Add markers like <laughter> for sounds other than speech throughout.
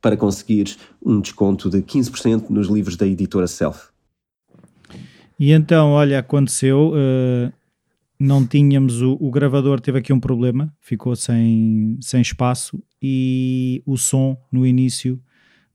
para conseguires um desconto de 15% nos livros da editora Self. E então, olha, aconteceu, uh, não tínhamos o, o, gravador, teve aqui um problema, ficou sem, sem espaço e o som no início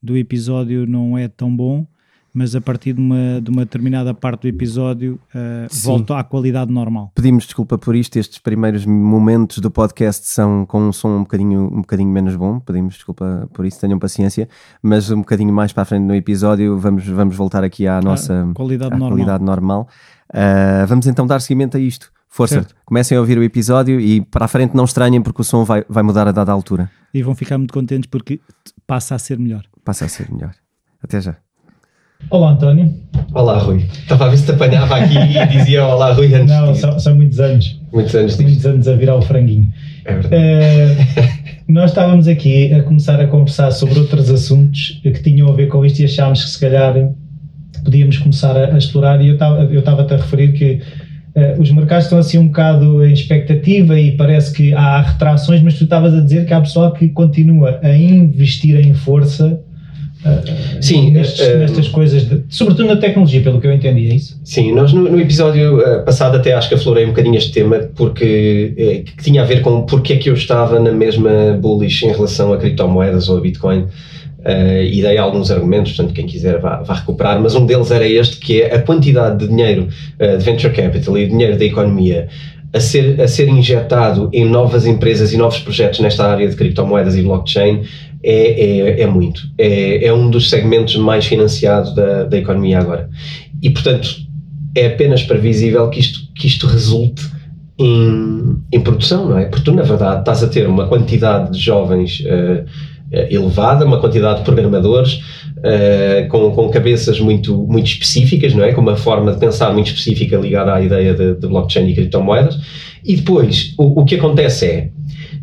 do episódio não é tão bom mas a partir de uma, de uma determinada parte do episódio uh, volta à qualidade normal. Pedimos desculpa por isto, estes primeiros momentos do podcast são com um som um bocadinho, um bocadinho menos bom, pedimos desculpa por isso, tenham paciência, mas um bocadinho mais para a frente no episódio vamos, vamos voltar aqui à nossa qualidade à normal. Qualidade normal. Uh, vamos então dar seguimento a isto. Força, certo. comecem a ouvir o episódio e para a frente não estranhem porque o som vai, vai mudar a dada altura. E vão ficar muito contentes porque passa a ser melhor. Passa a ser melhor. Até já. Olá, António. Olá, Rui. Estava a ver se te apanhava aqui e dizia Olá, Rui antes. Não, são, são, muitos anos. Muitos anos disto. Muitos anos a virar o franguinho. É verdade. Uh, nós estávamos aqui a começar a conversar sobre outros assuntos que tinham a ver com isto e achámos que se calhar podíamos começar a, a explorar. E eu estava eu estava-te a referir que uh, os mercados estão assim um bocado em expectativa e parece que há retrações, mas tu estavas a dizer que há pessoal que continua a investir em força Sim, nestes, uh, nestas coisas, de, sobretudo na tecnologia, pelo que eu entendi, é isso? Sim, nós no, no episódio uh, passado até acho que aflorei um bocadinho este tema porque uh, que tinha a ver com porque é que eu estava na mesma bullish em relação a criptomoedas ou a Bitcoin. e dei alguns argumentos, portanto, quem quiser vá, vá, recuperar, mas um deles era este, que é a quantidade de dinheiro de venture capital e dinheiro da economia a ser, a ser injetado em novas empresas e novos projetos nesta área de criptomoedas e blockchain é, é, é muito. É, é um dos segmentos mais financiados da, da economia agora. E, portanto, é apenas previsível que isto, que isto resulte em, em produção, não é? Porque tu, na verdade, estás a ter uma quantidade de jovens uh, elevada, uma quantidade de programadores uh, com, com cabeças muito, muito específicas, não é? Com uma forma de pensar muito específica ligada à ideia de, de blockchain e criptomoedas. E depois, o, o que acontece é,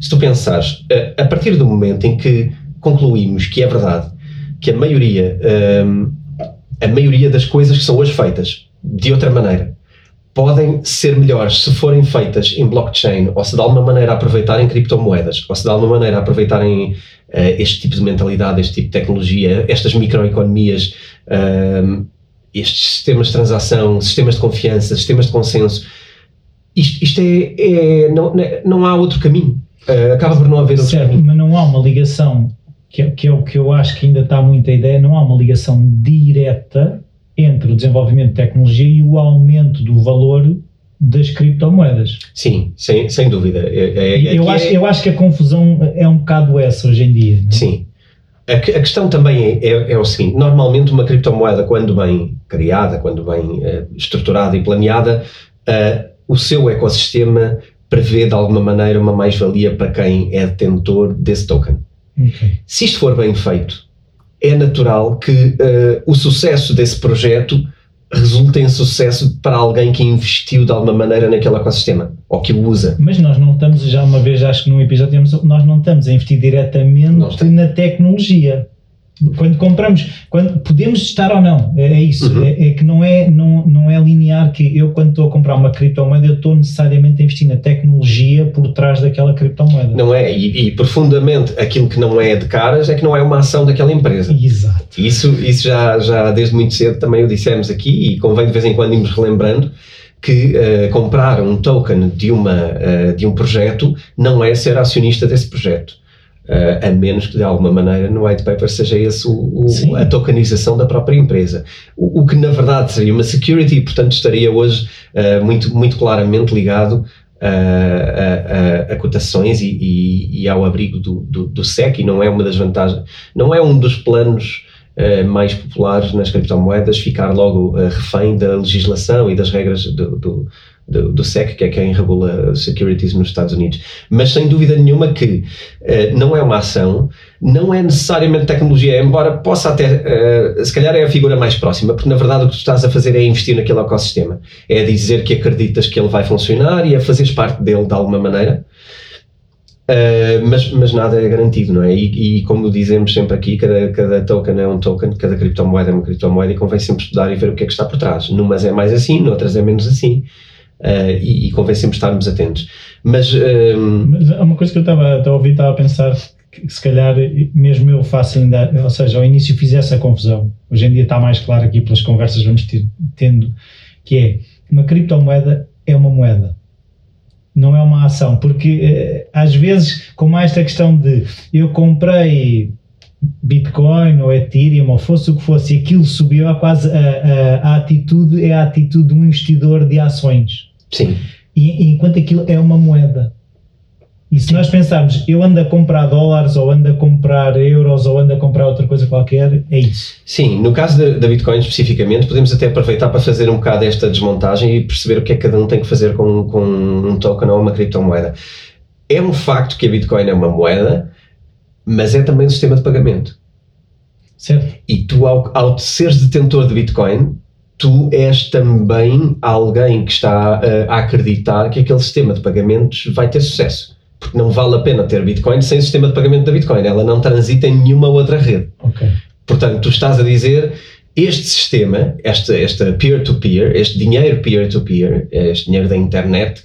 se tu pensares, uh, a partir do momento em que concluímos que é verdade que a maioria, um, a maioria das coisas que são hoje feitas de outra maneira podem ser melhores se forem feitas em blockchain ou se de alguma maneira aproveitarem criptomoedas ou se de alguma maneira aproveitarem este tipo de mentalidade, este tipo de tecnologia, estas microeconomias, um, estes sistemas de transação, sistemas de confiança, sistemas de consenso. Isto, isto é, é não, não há outro caminho. Uh, acaba por não haver outro certo, caminho. Mas não há uma ligação que, é, que é o que eu acho que ainda está muita ideia, não há uma ligação direta entre o desenvolvimento de tecnologia e o aumento do valor das criptomoedas. Sim, sem, sem dúvida. É, é, eu, acho, é... eu acho que a confusão é um bocado essa hoje em dia. É? Sim. A, a, questão também é, é, é, o seguinte: normalmente, uma criptomoeda, quando bem criada, quando bem uh, estruturada e planeada, uh, o seu ecossistema prevê de alguma maneira uma mais-valia para quem é detentor desse token. Okay. Se isto for bem feito, é natural que uh, o sucesso desse projeto resulte em sucesso para alguém que investiu de alguma maneira naquele ecossistema ou que o usa. Mas nós não estamos, já uma vez, acho que num episódio, nós não estamos a investir diretamente na tecnologia. Quando compramos, quando podemos estar ou não, é, é isso, uhum. é, é, que não é, não, não é linear que eu quando estou a comprar uma criptomoeda eu estou necessariamente a investir na tecnologia por trás daquela criptomoeda. Não é, e, e, profundamente aquilo que não é de caras é que não é uma ação daquela empresa. Exato. Isso, isso já, já desde muito cedo também o dissemos aqui e convém de vez em quando irmos relembrando que uh, comprar um token de, uma, uh, de um projeto não é ser acionista desse projeto. Uh, a menos que de alguma maneira no white paper seja esse o, o, a tokenização da própria empresa. O, o, que na verdade seria uma security e, portanto, estaria hoje uh, muito, muito claramente ligado a, a, a, cotações e, e, e, ao abrigo do, do, do, SEC, e não é uma das vantagens, não é um dos planos uh, mais populares nas criptomoedas ficar logo refém da legislação e das regras do, do do, do, SEC, que é quem regula securities nos Estados Unidos. Mas sem dúvida nenhuma que uh, não é uma ação, não é necessariamente tecnologia, embora possa até, uh, se calhar é a figura mais próxima, porque na verdade o que tu estás a fazer é investir naquele ecossistema. É dizer que acreditas que ele vai funcionar e a fazeres parte dele de alguma maneira. Uh, mas, mas nada é garantido, não é? E, e, como dizemos sempre aqui, cada, cada token é um token, cada criptomoeda é uma criptomoeda e convém sempre estudar e ver o que é que está por trás. Numas é mais assim, noutras é menos assim uh, e, e, convém sempre estarmos atentos. Mas, ehm, Mas há uma coisa que eu estava a ouvir, estava a pensar que se calhar mesmo eu faço ainda, ou seja, ao início fiz essa confusão. Hoje em dia está mais claro aqui pelas conversas que vamos ter, tendo, que é uma criptomoeda é uma moeda não é uma ação, porque eh, às vezes, com esta questão de eu comprei Bitcoin ou Ethereum ou fosse o que fosse, e aquilo subiu, a quase a, a, a, atitude é a atitude de um investidor de ações. Sim. E, enquanto aquilo é uma moeda. E se Sim. nós pensarmos, eu ando a comprar dólares, ou ando a comprar euros, ou ando a comprar outra coisa qualquer, é isso. Sim, no caso da, Bitcoin especificamente, podemos até aproveitar para fazer um bocado esta desmontagem e perceber o que é que cada um tem que fazer com, com um token ou uma criptomoeda. É um facto que a Bitcoin é uma moeda, mas é também um sistema de pagamento. Certo. E tu, ao, ao seres detentor de Bitcoin, tu és também alguém que está uh, a acreditar que aquele sistema de pagamentos vai ter sucesso. Porque não vale a pena ter Bitcoin sem o sistema de pagamento da Bitcoin. Ela não transita em nenhuma outra rede. Okay. Portanto, tu estás a dizer este sistema, este, este peer-to-peer, este dinheiro peer-to-peer, -peer, este dinheiro da internet,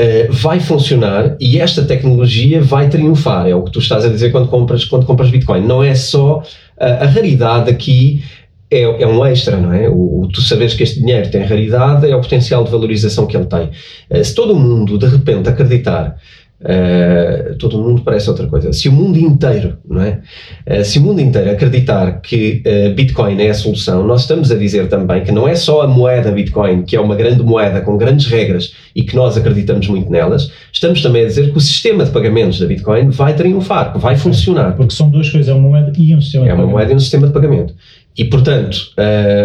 uh, vai funcionar e esta tecnologia vai triunfar. É o que tu estás a dizer quando compras, quando compras Bitcoin. Não é só uh, a raridade aqui é, é, um extra, não é? O, o, tu saberes que este dinheiro tem raridade é o potencial de valorização que ele tem. Uh, se todo mundo de repente acreditar Uh, todo mundo parece outra coisa. Se o mundo inteiro, não é? Uh, se o mundo inteiro acreditar que uh, Bitcoin é a solução, nós estamos a dizer também que não é só a moeda Bitcoin, que é uma grande moeda com grandes regras e que nós acreditamos muito nelas, estamos também a dizer que o sistema de pagamentos da Bitcoin vai triunfar, que vai funcionar. Porque são duas coisas, é uma moeda e um sistema é de pagamento. É uma moeda e um sistema de pagamento. E, portanto,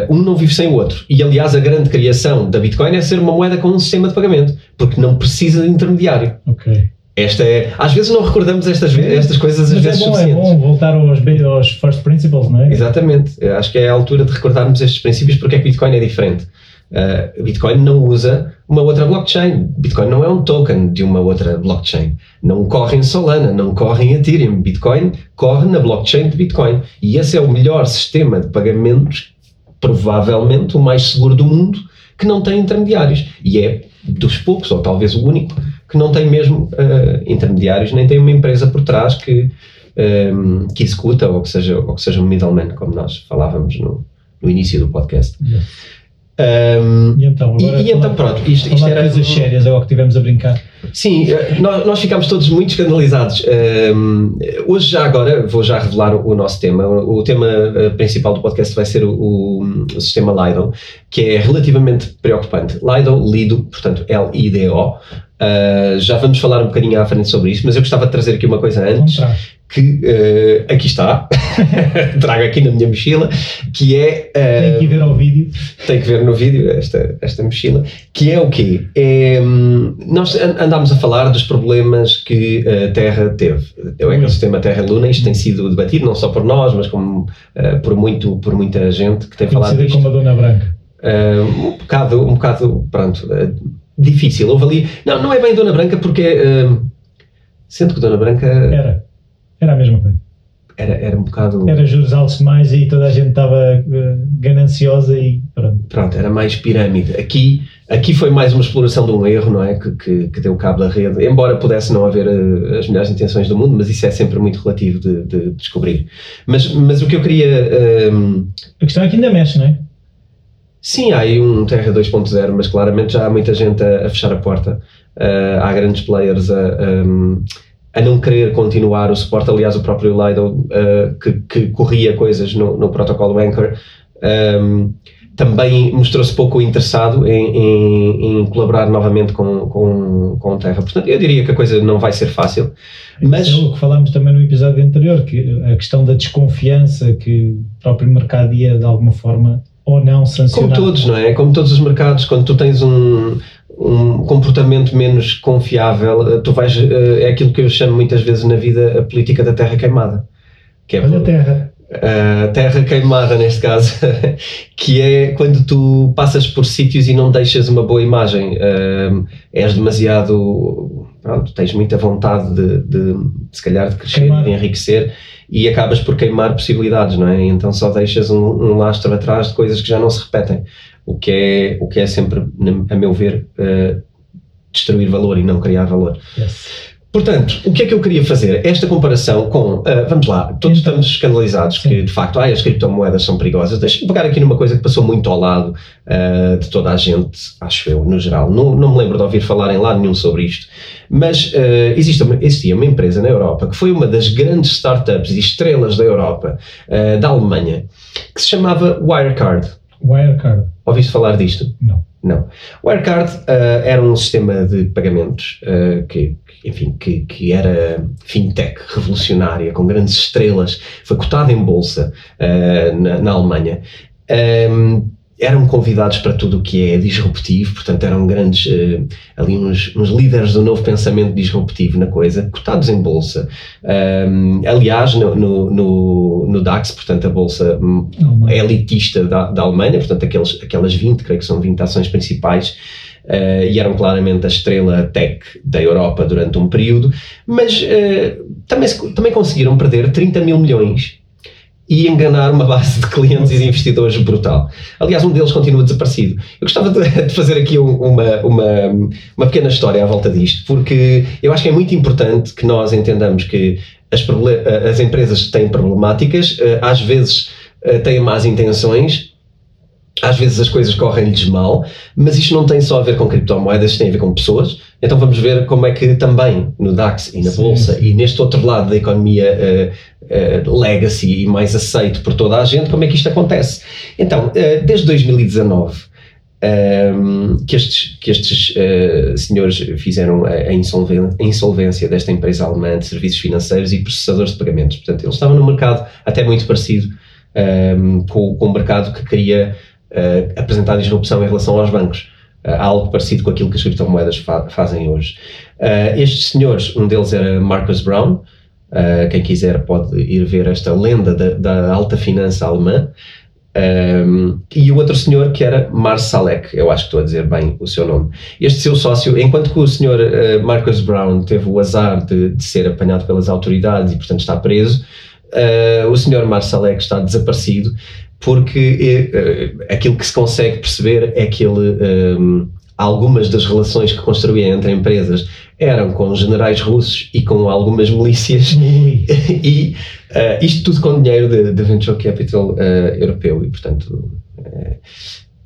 um não vive sem o outro. E, aliás, a grande criação da Bitcoin é ser uma moeda com um sistema de pagamento, porque não precisa de intermediário. Ok. Esta é, às vezes não recordamos estas, estas coisas às Mas vezes é bom, suficientes. É bom voltar aos, aos first principles, não é? Exatamente. Acho que é a altura de recordarmos estes princípios porque é que Bitcoin é diferente. Uh, Bitcoin não usa uma outra blockchain. Bitcoin não é um token de uma outra blockchain. Não corre em Solana, não corre em Ethereum. Bitcoin corre na blockchain de Bitcoin. E esse é o melhor sistema de pagamentos, provavelmente o mais seguro do mundo, que não tem intermediários. E é dos poucos, ou talvez o único, que não tem mesmo uh, intermediários, nem tem uma empresa por trás que, um, que executa ou que, seja, ou que seja um middleman, como nós falávamos no, no início do podcast. Yeah. Um, e então, e, e então pronto, isto, isto era coisas sérias, é o que tivemos a brincar. Sim, eh, nós, nós ficámos todos muito escandalizados. Um, hoje, já agora, vou já revelar o, o nosso tema. O, o, tema eh, principal do podcast vai ser o, o, sistema Lido, que é relativamente preocupante. Lido, Lido, portanto, L-I-D-O. Uh, já vamos falar um bocadinho à frente sobre isso, mas eu gostava de trazer aqui uma coisa antes, que uh, aqui está, <laughs> trago aqui na minha mochila, que é... Uh, tem que ver ao vídeo. Tem que ver no vídeo esta, esta mochila, que é o quê? É, um, nós andámos a falar dos problemas que a Terra teve. É o ecossistema Terra-Luna, isto tem sido debatido não só por nós, mas como, por, muito, por muita gente que tem falado disto. como a Dona Branca. um bocado, um bocado, pronto difícil. Houve ali. Não, não é bem Dona Branca, porque. Uh, sendo que Dona Branca. Era. Era a mesma coisa. era, era um bocado. Era juros altos demais e toda a gente estava uh, gananciosa e pronto. Pronto, era mais pirâmide. Aqui, aqui foi mais uma exploração de um erro, não é? Que, que, que deu cabo da rede, embora pudesse não haver uh, as melhores intenções do mundo, mas isso é sempre muito relativo de, de descobrir. Mas, mas o que eu queria. Um... A questão é que ainda mexe, não é? Sim, há aí um Terra 2.0, mas claramente já há muita gente a, a fechar a porta. Uh, há grandes players a, um, a, não querer continuar o suporte. Aliás, o próprio Lido, uh, que, que, corria coisas no, no protocolo Anchor, um, também mostrou-se pouco interessado em, em, em, colaborar novamente com, com, com Terra. Portanto, eu diria que a coisa não vai ser fácil. Mas... Isso é o que falámos também no episódio anterior, que a questão da desconfiança que o próprio mercado ia, de alguma forma, ou não sancionar. Como todos, não é? Como todos os mercados, quando tu tens um, um comportamento menos confiável, eh, tu vais, eh, é aquilo que eu chamo muitas vezes na vida a política da terra queimada. Que é Olha a terra. A terra queimada, neste caso, <laughs> que é quando tu passas por sítios e não deixas uma boa imagem, és demasiado. Pronto, tens muita vontade de, de, de se calhar, de crescer, Queimar. de enriquecer e acabas por queimar possibilidades, não é? Então só deixas um, um, lastro atrás de coisas que já não se repetem, o que é, o que é sempre, a meu ver, uh, destruir valor e não criar valor. Yes. Portanto, o que é que eu queria fazer? Esta comparação com, uh, vamos lá, todos então, estamos escandalizados sim. que de facto ah, as criptomoedas são perigosas. Deixa-me pegar aqui numa coisa que passou muito ao lado uh, de toda a gente, acho eu, no geral. Não, não me lembro de ouvir falar em lado nenhum sobre isto. Mas uh, existe uma, existia uma empresa na Europa que foi uma das grandes startups e estrelas da Europa, da Alemanha, que se chamava Wirecard. Wirecard. Ouviste falar disto? Não. Não. O Wirecard uh, era um sistema de pagamentos uh, que, enfim, que, que era fintech, revolucionária, com grandes estrelas, foi cotado em bolsa uh, na, na, Alemanha. Um, ehm, eram convidados para tudo o que é disruptivo, portanto eram grandes, uh, ali uns, uns, líderes do novo pensamento disruptivo na coisa, cotados em bolsa. Um, aliás, no, no, no, no, DAX, portanto a bolsa é elitista da, da Alemanha, portanto aqueles, aquelas 20, creio que são 20 ações principais, Uh, e eram claramente a estrela tech da Europa durante um período, mas uh, também, também conseguiram perder 30 mil milhões e enganar uma base de clientes e de investidores brutal. Aliás, um deles continua desaparecido. Eu gostava de, <laughs> fazer aqui uma, uma, uma pequena história à volta disto, porque eu acho que é muito importante que nós entendamos que as, as empresas têm problemáticas, eh, às vezes eh, têm más intenções, às vezes as coisas correm-lhes mal, mas isto não tem só a ver com criptomoedas, isto tem a ver com pessoas. Então vamos ver como é que também no DAX e na Sim. Bolsa e neste outro lado da economia uh, uh, legacy e mais aceito por toda a gente, como é que isto acontece. Então, uh, desde 2019, um, que estes, que estes senhores fizeram a, insolvência, desta empresa alemã de serviços financeiros e processadores de pagamentos. Portanto, eles estavam no mercado até muito parecido um, com, com o mercado que queria uh, apresentar disrupção em relação aos bancos. Uh, algo parecido com aquilo que as criptomoedas fa fazem hoje. Uh, estes senhores, um deles era Marcus Brown, uh, quem quiser pode ir ver esta lenda da, da alta finança alemã, um, e o outro senhor que era Marsalek, eu acho que estou a dizer bem o seu nome. Este seu sócio, enquanto que o senhor Marcus Brown teve o azar de, de, ser apanhado pelas autoridades e portanto está preso, uh, o senhor Marsalek está desaparecido porque uh, aquilo que se consegue perceber é que ele, um, algumas das relações que construía entre empresas eram com generais russos e com algumas milícias, <laughs> e uh, isto tudo com dinheiro de, de venture capital uh, europeu, e portanto.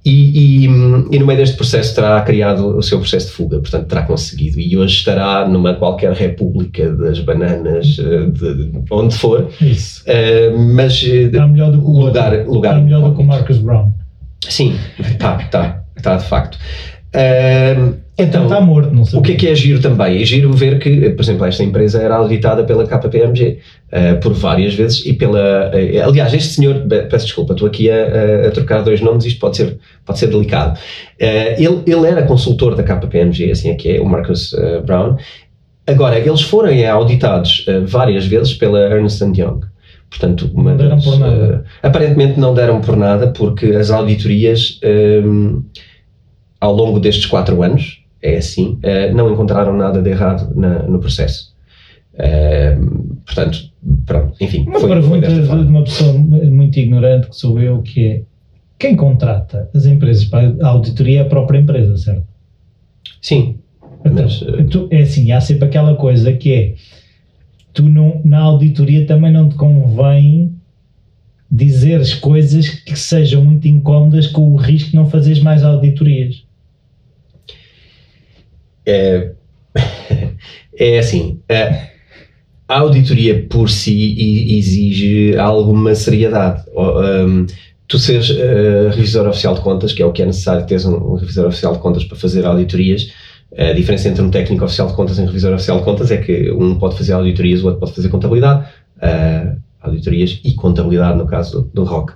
E, e, e, no meio deste processo terá criado o seu processo de fuga, portanto terá conseguido. E hoje estará numa qualquer república das bananas, eh, de, onde for. Isso. Uh, mas eh, está melhor do que o lugar, lugar está melhor do que o Marcus Brown. Sim, está, está, está de facto. Uh, então, está morto, não sei. O que é que é giro também? É giro ver que, por exemplo, esta empresa era auditada pela KPMG uh, por várias vezes e pela. Uh, aliás, este senhor, peço desculpa, estou aqui a, a, trocar dois nomes, isto pode ser, pode ser delicado. Uh, ele, ele era consultor da KPMG, assim é que é, o Marcus Brown. Agora, eles foram auditados várias vezes pela Ernst Young. Portanto, uma não deram das, por nada. aparentemente não deram por nada, porque as auditorias. Um, ao longo destes quatro anos, é assim, uh, não encontraram nada de errado na, no processo. Uh, portanto, pronto, enfim. Uma foi, pergunta foi de uma pessoa muito ignorante que sou eu, que é quem contrata as empresas para a auditoria é a própria empresa, certo? Sim. Então, mas, eh, tu, é assim, há sempre aquela coisa que é tu não, na auditoria também não te convém dizeres coisas que sejam muito incómodas com o risco de não fazeres mais auditorias. É, <laughs> é assim, a, a auditoria por si exige alguma seriedade. Um, tu seres uh, revisor oficial de contas, que é o que é necessário teres um, um revisor oficial de contas para fazer auditorias, a diferença entre um técnico oficial de contas e um revisor oficial de contas é que um pode fazer auditorias, o outro pode fazer contabilidade. Uh, auditorias e contabilidade, no caso do, do ROC.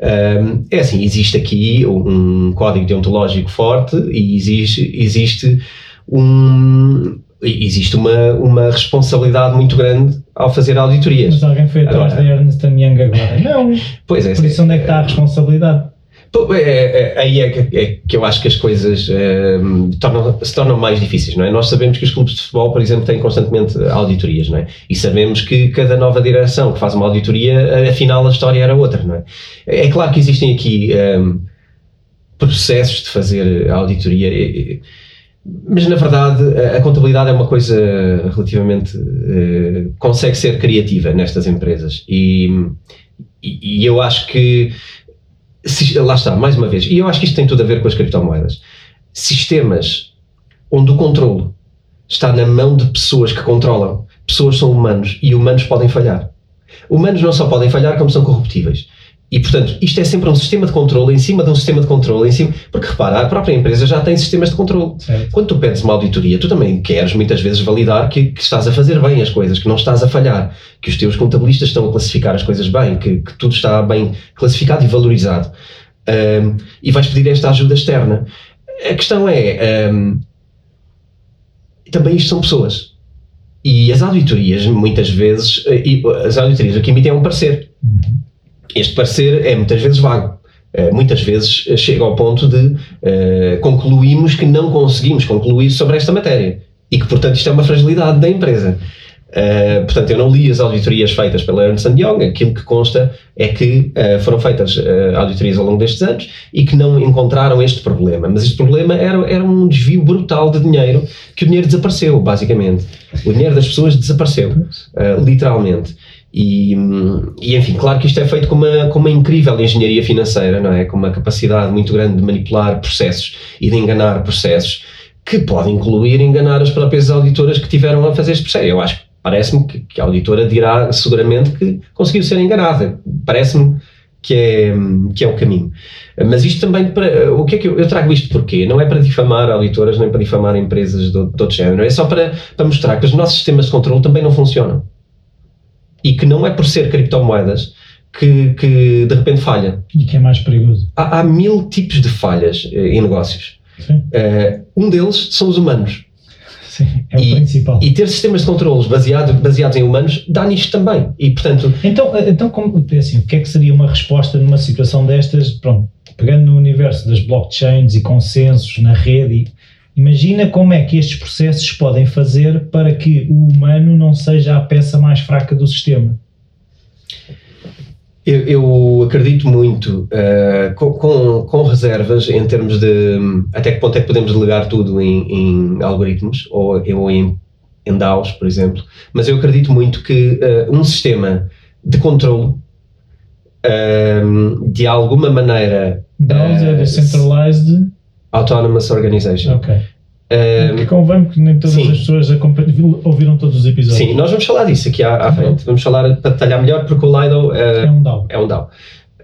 Um, é assim, existe aqui um código deontológico forte e existe, um, existe uma, uma responsabilidade muito grande ao fazer auditorias. Mas alguém foi atrás agora, da Ernst Young agora? <laughs> Não. Pois é. Por isso onde é que está a responsabilidade? É, é, aí é que, é que, eu acho que as coisas é, tornam, se tornam mais difíceis, não é? Nós sabemos que os clubes de futebol, por exemplo, têm constantemente auditorias, não é? E sabemos que cada nova direção que faz uma auditoria, afinal a história era outra, não é? É claro que existem aqui é, processos de fazer auditoria, mas na verdade a, contabilidade é uma coisa relativamente. É, consegue ser criativa nestas empresas e, e, e eu acho que lá está, mais uma vez, e eu acho que isto tem tudo a ver com as criptomoedas. Sistemas onde o controle está na mão de pessoas que controlam. Pessoas são humanos e humanos podem falhar. Humanos não só podem falhar, como são corruptíveis. E, portanto, isto é sempre um sistema de controle em cima de um sistema de controle em cima. Porque, repara, a própria empresa já tem sistemas de controle. Certo. Quando tu pedes uma auditoria, tu também queres muitas vezes validar que, que, estás a fazer bem as coisas, que não estás a falhar, que os teus contabilistas estão a classificar as coisas bem, que, que tudo está bem classificado e valorizado. Um, e vais pedir esta ajuda externa. A questão é. Um, também isto são pessoas. E as auditorias, muitas vezes, eh, as auditorias o que emitem é um parecer. Uhum este parecer é muitas vezes vago. Uh, muitas vezes eh, chega ao ponto de uh, concluímos que não conseguimos concluir sobre esta matéria e que, portanto, isto é uma fragilidade da empresa. Uh, portanto, eu não li as auditorias feitas pela Ernst Young, aquilo que consta é que uh, foram feitas uh, auditorias ao longo destes anos e que não encontraram este problema. Mas este problema era, era um desvio brutal de dinheiro, que o dinheiro desapareceu, basicamente. O dinheiro das pessoas desapareceu, literalmente. E, e, enfim, claro que isto é feito com uma, com uma incrível engenharia financeira, não é? Com uma capacidade muito grande de manipular processos e de enganar processos, que pode incluir enganar as próprias auditoras que tiveram a fazer este processo. Eu acho, parece-me que, que, a auditora dirá seguramente que conseguiu ser enganada. Parece-me que é, que é o caminho. Mas isto também, para, o que é que eu, eu, trago isto porquê? Não é para difamar auditoras, nem para difamar empresas de, de outro género, é só para, para mostrar que os nossos sistemas de controle também não funcionam e que não é por ser criptomoedas que, que de repente falha. E que é mais perigoso. Há, há mil tipos de falhas eh, em negócios. Uh, um deles são os humanos. Sim, é o e, principal. E ter sistemas de controles baseado, baseados em humanos dá nisto também. E, portanto... Então, eh, então como, assim, o que é que seria uma resposta numa situação destas? Pronto, pegando no universo das blockchains e consensos na rede Imagina como é que estes processos podem fazer para que o humano não seja a peça mais fraca do sistema. Eu, eu acredito muito, uh, com, com, com, reservas em termos de até que ponto é que podemos delegar tudo em, em algoritmos ou, ou em, em DAOs, por exemplo, mas eu acredito muito que uh, um sistema de controle uh, de alguma maneira. DAOs é Decentralized Autonomous Organization. Ok. Um, que convém, porque nem todas sim. as pessoas ouviram todos os episódios. Sim, nós vamos falar disso aqui à, à frente. Vamos falar para detalhar melhor, porque o Lido uh, é um DAO. É um DAO.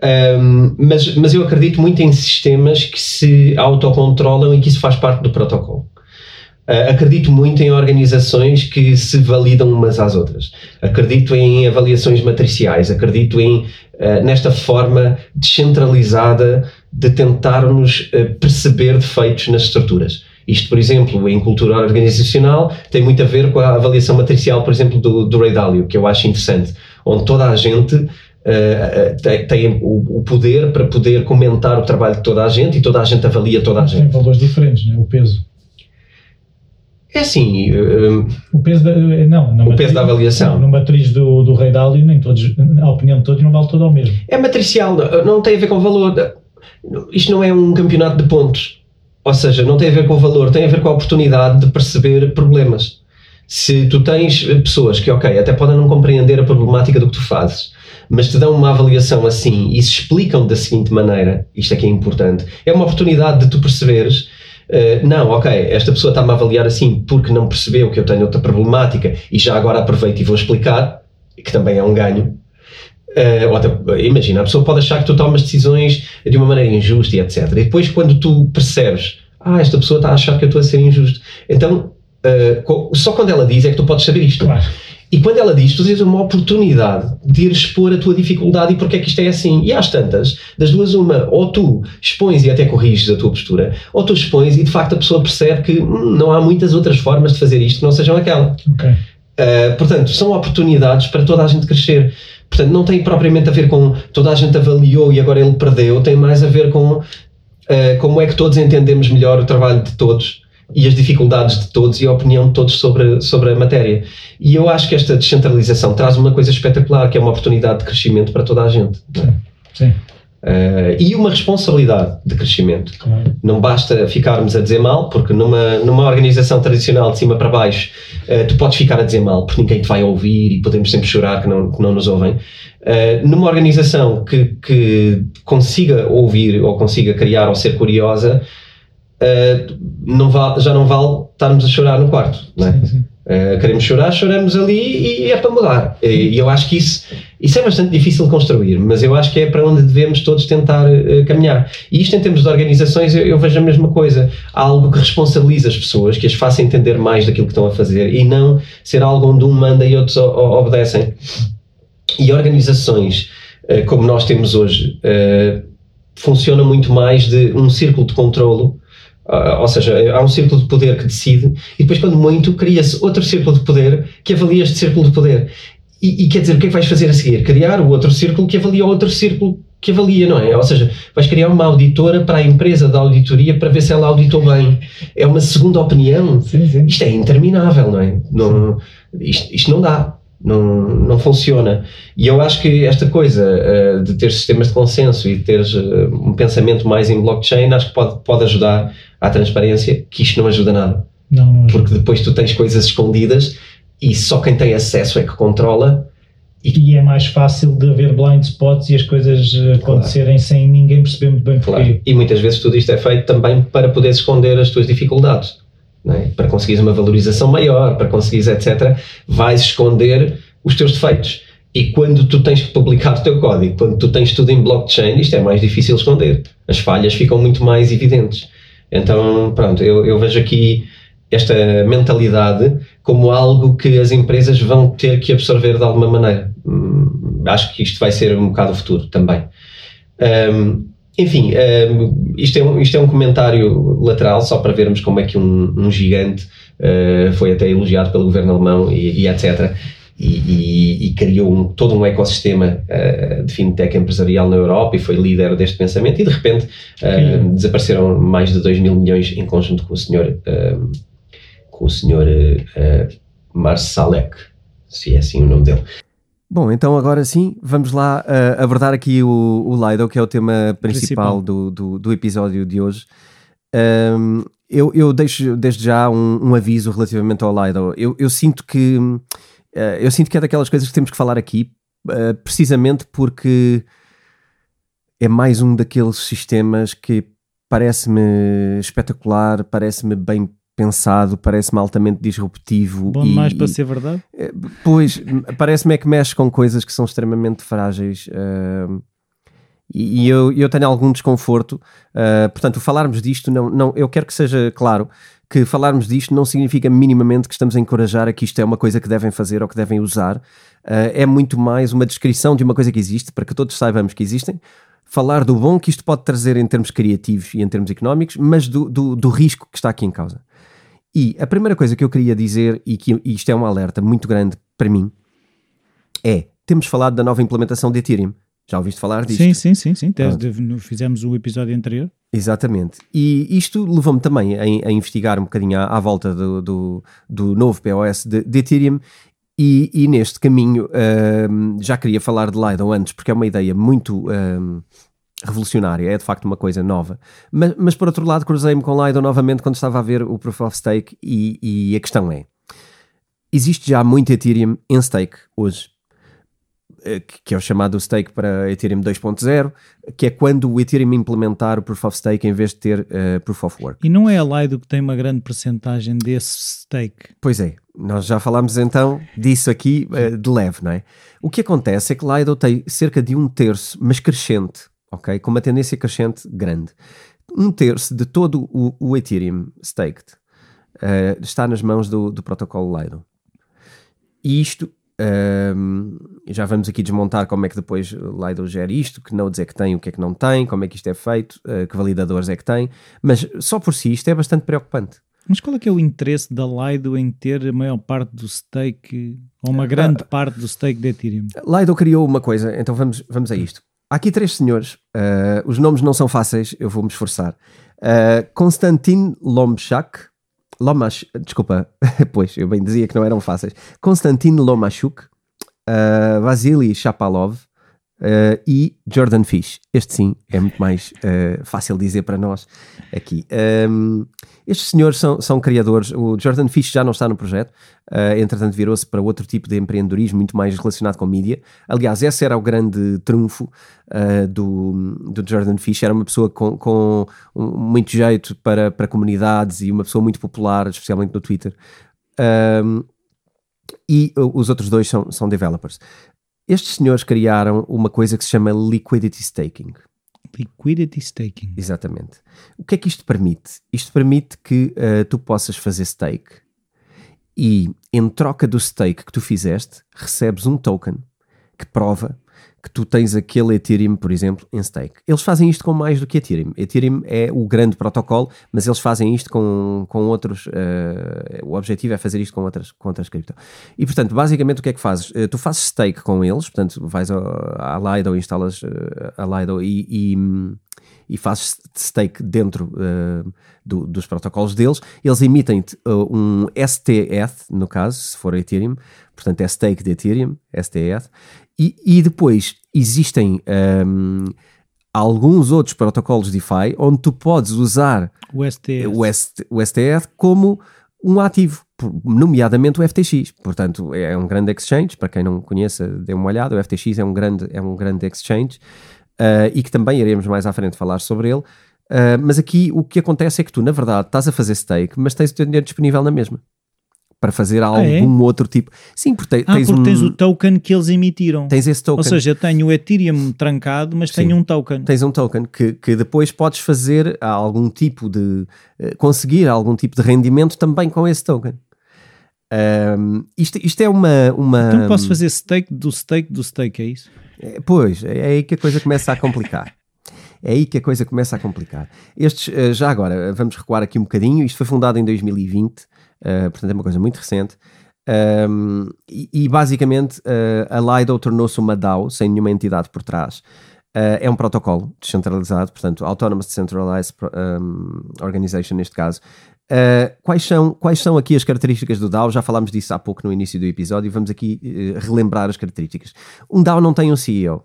Um, mas, mas eu acredito muito em sistemas que se autocontrolam e que isso faz parte do protocolo. Uh, acredito muito em organizações que se validam umas às outras. Acredito em avaliações matriciais. Acredito em uh, nesta forma descentralizada de tentarmos uh, perceber defeitos nas estruturas. Isto, por exemplo, em cultura organizacional, tem muito a ver com a avaliação matricial, por exemplo, do, do Ray Dalio, que eu acho interessante, onde toda a gente uh, tem, tem o, poder para poder comentar o trabalho de toda a gente e toda a gente avalia toda a gente. Tem valores diferentes, não é? O peso. É assim. Uh, o peso da, não, o matriz, peso da avaliação. No matriz do, do Rei Dálio, nem todos, a opinião de todos não vale todo ao mesmo. É matricial, não tem a ver com o valor. Isto não é um campeonato de pontos. Ou seja, não tem a ver com o valor, tem a ver com a oportunidade de perceber problemas. Se tu tens pessoas que, ok, até podem não compreender a problemática do que tu fazes, mas te dão uma avaliação assim e se explicam da seguinte maneira, isto é, é importante, é uma oportunidade de tu perceberes Uh, não, ok, esta pessoa está-me a avaliar assim porque não percebeu que eu tenho outra problemática e já agora aproveito e vou explicar, que também é um ganho. Uh, até, imagina, a pessoa pode achar que tu tomas decisões de uma maneira injusta e etc. E depois, quando tu percebes, ah, esta pessoa está a achar que eu estou a ser injusto, então uh, só quando ela diz é que tu podes saber isto. Claro. E quando ela diz, tu tens uma oportunidade de ir expor a tua dificuldade e porque é que isto é assim. E às tantas, das duas, uma, ou tu expões e até corriges a tua postura, ou tu expões e de facto a pessoa percebe que hum, não há muitas outras formas de fazer isto que não sejam aquela. Okay. Uh, portanto, são oportunidades para toda a gente crescer. Portanto, não tem propriamente a ver com toda a gente avaliou e agora ele perdeu, tem mais a ver com uh, como é que todos entendemos melhor o trabalho de todos e as dificuldades de todos e a opinião de todos sobre, sobre a matéria. E eu acho que esta descentralização traz uma coisa espetacular, que é uma oportunidade de crescimento para toda a gente. Sim. Sim. Uh, e uma responsabilidade de crescimento. Claro. Não basta ficarmos a dizer mal, porque numa, numa organização tradicional de cima para baixo, uh, tu podes ficar a dizer mal, porque ninguém te vai ouvir e podemos sempre chorar que não, que não nos ouvem. Uh, numa organização que, que consiga ouvir ou consiga criar ou ser curiosa, não vale, já não vale estarmos a chorar no quarto. Não é? Uh, queremos chorar, choramos ali e é para mudar. E, eu acho que isso, isso é bastante difícil de construir, mas eu acho que é para onde devemos todos tentar uh, caminhar. E isto, em termos de organizações, eu, eu, vejo a mesma coisa. Algo que responsabiliza as pessoas, que as faça entender mais daquilo que estão a fazer e não ser algo onde um manda e outros obedecem. E organizações uh, como nós temos hoje funcionam muito mais de um círculo de controlo Uh, ou seja, há um círculo de poder que decide e depois, quando muito, cria-se outro círculo de poder que avalia este círculo de poder. E, e, quer dizer, o que é que vais fazer a seguir? Criar o outro círculo que avalia o outro círculo que avalia, não é? Ou seja, vais criar uma auditora para a empresa da auditoria para ver se ela auditou bem. É uma segunda opinião. Sim, sim. Isto é interminável, não é? Não, isto, isto não dá não, não funciona. E eu acho que esta coisa uh, de ter sistemas de consenso e de teres uh, um pensamento mais em blockchain, acho que pode, pode ajudar à transparência, que isto não ajuda nada. Não, não ajuda. Porque depois tu tens coisas escondidas e só quem tem acesso é que controla. E, e é mais fácil de haver blind spots e as coisas eh, acontecerem claro. sem ninguém perceber muito bem porquê. Claro. E muitas vezes tudo isto é feito também para poder esconder as tuas dificuldades é? para conseguires uma valorização maior, para conseguires etc., vais esconder os teus defeitos. E quando tu tens que publicar o teu código, quando tu tens tudo em blockchain, isto é mais difícil esconder. As falhas ficam muito mais evidentes. Então, pronto, eu, eu vejo aqui esta mentalidade como algo que as empresas vão ter que absorver de alguma maneira. Hum, acho que isto vai ser um bocado o futuro também. Um, enfim, uh, isto, é um, isto é um comentário lateral, só para vermos como é que um, um gigante uh, foi até elogiado pelo governo alemão e, e etc. E, e, e, criou um, todo um ecossistema uh, de fintech empresarial na Europa e foi líder deste pensamento. E de repente desapareceram mais de 2 mil milhões em conjunto com o senhor, com o senhor Marsalek, se é assim o nome dele. Bom, então agora sim, vamos lá uh, abordar aqui o, o Lido, que é o tema principal, principal. Do, do, do, episódio de hoje. Um, eu, eu deixo desde já um, um, aviso relativamente ao Lido. Eu, eu sinto que uh, eu sinto que é daquelas coisas que temos que falar aqui, uh, precisamente porque é mais um daqueles sistemas que parece-me espetacular, parece-me bem pensado, parece-me altamente disruptivo. Bom demais para ser verdade? Eh, pois, parece-me é que mexe com coisas que são extremamente frágeis. Uh, e, eu, eu tenho algum desconforto. Uh, portanto, falarmos disto, não, não, eu quero que seja claro que falarmos disto não significa minimamente que estamos a encorajar a que isto é uma coisa que devem fazer ou que devem usar. Uh, é muito mais uma descrição de uma coisa que existe, para que todos saibamos que existem, falar do bom que isto pode trazer em termos criativos e em termos económicos, mas do, do, do risco que está aqui em causa. E a primeira coisa que eu queria dizer, e que isto é um alerta muito grande para mim, é: temos falado da nova implementação de Ethereum. Já ouviste falar disto? Sim, sim, sim, sim. Desde, fizemos o episódio anterior. Exatamente. E isto levou-me também a, a, investigar um bocadinho à, à volta do, do, do, novo POS de, de Ethereum e, e, neste caminho uh, já queria falar de Lido antes, porque é uma ideia muito uh, revolucionária, é de facto uma coisa nova. Mas, mas por outro lado, cruzei-me com Lido novamente quando estava a ver o Proof of Stake e, e a questão é: existe já muito Ethereum em stake hoje. Eh, que é o chamado stake para Ethereum 2.0, que é quando o Ethereum implementar o Proof of Stake em vez de ter uh, Proof of Work. E não é a Lido que tem uma grande percentagem desse stake? Pois é, nós já falámos então disso aqui uh, de leve, não é? O que acontece é que Lido tem cerca de um terço, mas crescente, ok? Com uma tendência crescente grande. Um terço de todo o, o Ethereum staked uh, está nas mãos do, do protocolo Lido. E isto um, já vamos aqui desmontar como é que depois Lido gera isto, que nodes é que tem, o que é que não tem, como é que isto é feito, uh, que validadores é que tem, mas só por si isto é bastante preocupante. Mas qual é que é o interesse da Lido em ter a maior parte do stake, ou uma grande uh, parte do stake de Ethereum? Lido criou uma coisa, então vamos, vamos a isto. Há aqui três senhores, uh, os nomes não são fáceis, eu vou-me esforçar. Uh, Konstantin Lomchak, Lomash, desculpa, <laughs> pois, eu bem dizia que não eram fáceis. Konstantin Lomashuk, uh, Vasily Shapalov uh, e Jordan Fish. Este sim é muito mais uh, fácil dizer para nós aqui. Um, estes senhores são, são criadores. O Jordan Fish já não está no projeto, uh, entretanto virou-se para outro tipo de empreendedorismo, muito mais relacionado com mídia. Aliás, esse era o grande trunfo do, do Jordan Fish. Era uma pessoa com, com muito jeito para, para comunidades e uma pessoa muito popular, especialmente no Twitter. Um, e os outros dois são, são developers. Estes senhores criaram uma coisa que se chama liquidity staking. Liquidity staking. Exatamente. O que é que isto permite? Isto permite que uh, tu possas fazer stake e, em troca do stake que tu fizeste, recebes um token que prova que tu tens aquele Ethereum, por exemplo, em stake. Eles fazem isto com mais do que Ethereum. Ethereum é o grande protocolo, mas eles fazem isto com, com outros. Uh, o objetivo é fazer isto com outras, com outras cripto. E portanto, basicamente, o que é que fazes? Uh, tu fazes stake com eles, portanto, vais à Lido, instalas uh, a Lido e, e, e fazes stake dentro uh, do, dos protocolos deles. Eles emitem-te um STETH, no caso, se for Ethereum, portanto, é stake de Ethereum, STETH e, e depois existem um, alguns outros protocolos DeFi onde tu podes usar o STF, o, ST, o STF como um ativo, nomeadamente o FTX. Portanto, é um grande exchange, para quem não conheça, dê uma olhada, o FTX é um grande, é um grande exchange uh, e que também iremos mais à frente falar sobre ele. Uh, mas aqui o que acontece é que tu, na verdade, estás a fazer stake, mas tens o teu dinheiro disponível na mesma para fazer algum ah, é? outro tipo. Sim, porque, ah, tens, porque um... tens o token que eles emitiram. Tens esse token. Ou seja, tenho o Ethereum trancado, mas Sim. tenho um token. Tens um token que, que depois podes fazer algum tipo de. Uh, conseguir algum tipo de rendimento também com esse token. Um, isto, isto é uma, uma. Então posso fazer stake do stake do stake, é isso? É, pois, é aí que a coisa começa a complicar. É aí que a coisa começa a complicar. Estes, eh, já agora, vamos recuar aqui um bocadinho. Isto foi fundado em 2020 Uh, portanto, é uma coisa muito recente. Um, e, e, basicamente uh, a Lido tornou-se uma DAO sem nenhuma entidade por trás. Uh, é um protocolo descentralizado, portanto, Autonomous Decentralized um, Organization neste caso. Uh, quais, são, quais são aqui as características do DAO? Já falámos disso há pouco no início do episódio, vamos aqui relembrar as características. Um DAO não tem um CEO.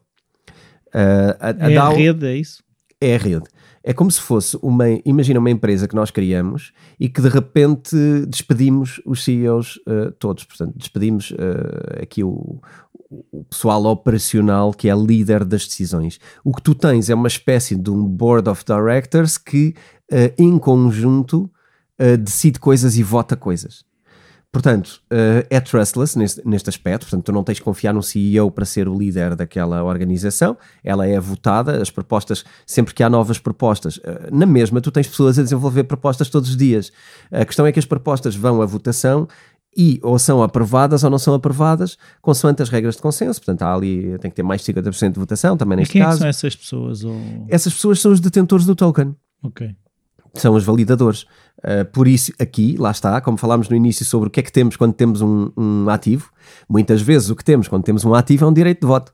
a, a é DAO a rede, é isso? É a rede. É como se fosse uma, imagina uma empresa que nós criamos e que de repente despedimos os CEOs uh, todos, portanto, despedimos uh, aqui o, o pessoal operacional que é líder das decisões. O que tu tens é uma espécie de um board of directors que, uh, em conjunto, decide coisas e vota coisas. Portanto, uh, é trustless neste, neste aspecto, portanto, tu não tens de confiar no CEO para ser o líder daquela organização, ela é votada, as propostas, sempre que há novas propostas, uh, na mesma, tu tens pessoas a desenvolver propostas todos os dias. A questão é que as propostas vão à votação e ou são aprovadas ou não são aprovadas, consoante as regras de consenso. Portanto, há ali, tem que ter mais de 50% de votação, também neste e quem caso. É são essas pessoas? Ou... Essas pessoas são os detentores do token. Ok são os validadores. Uh, por isso, aqui, lá está, como falámos no início sobre o que é que temos quando temos um, um, ativo, muitas vezes o que temos quando temos um ativo é um direito de voto.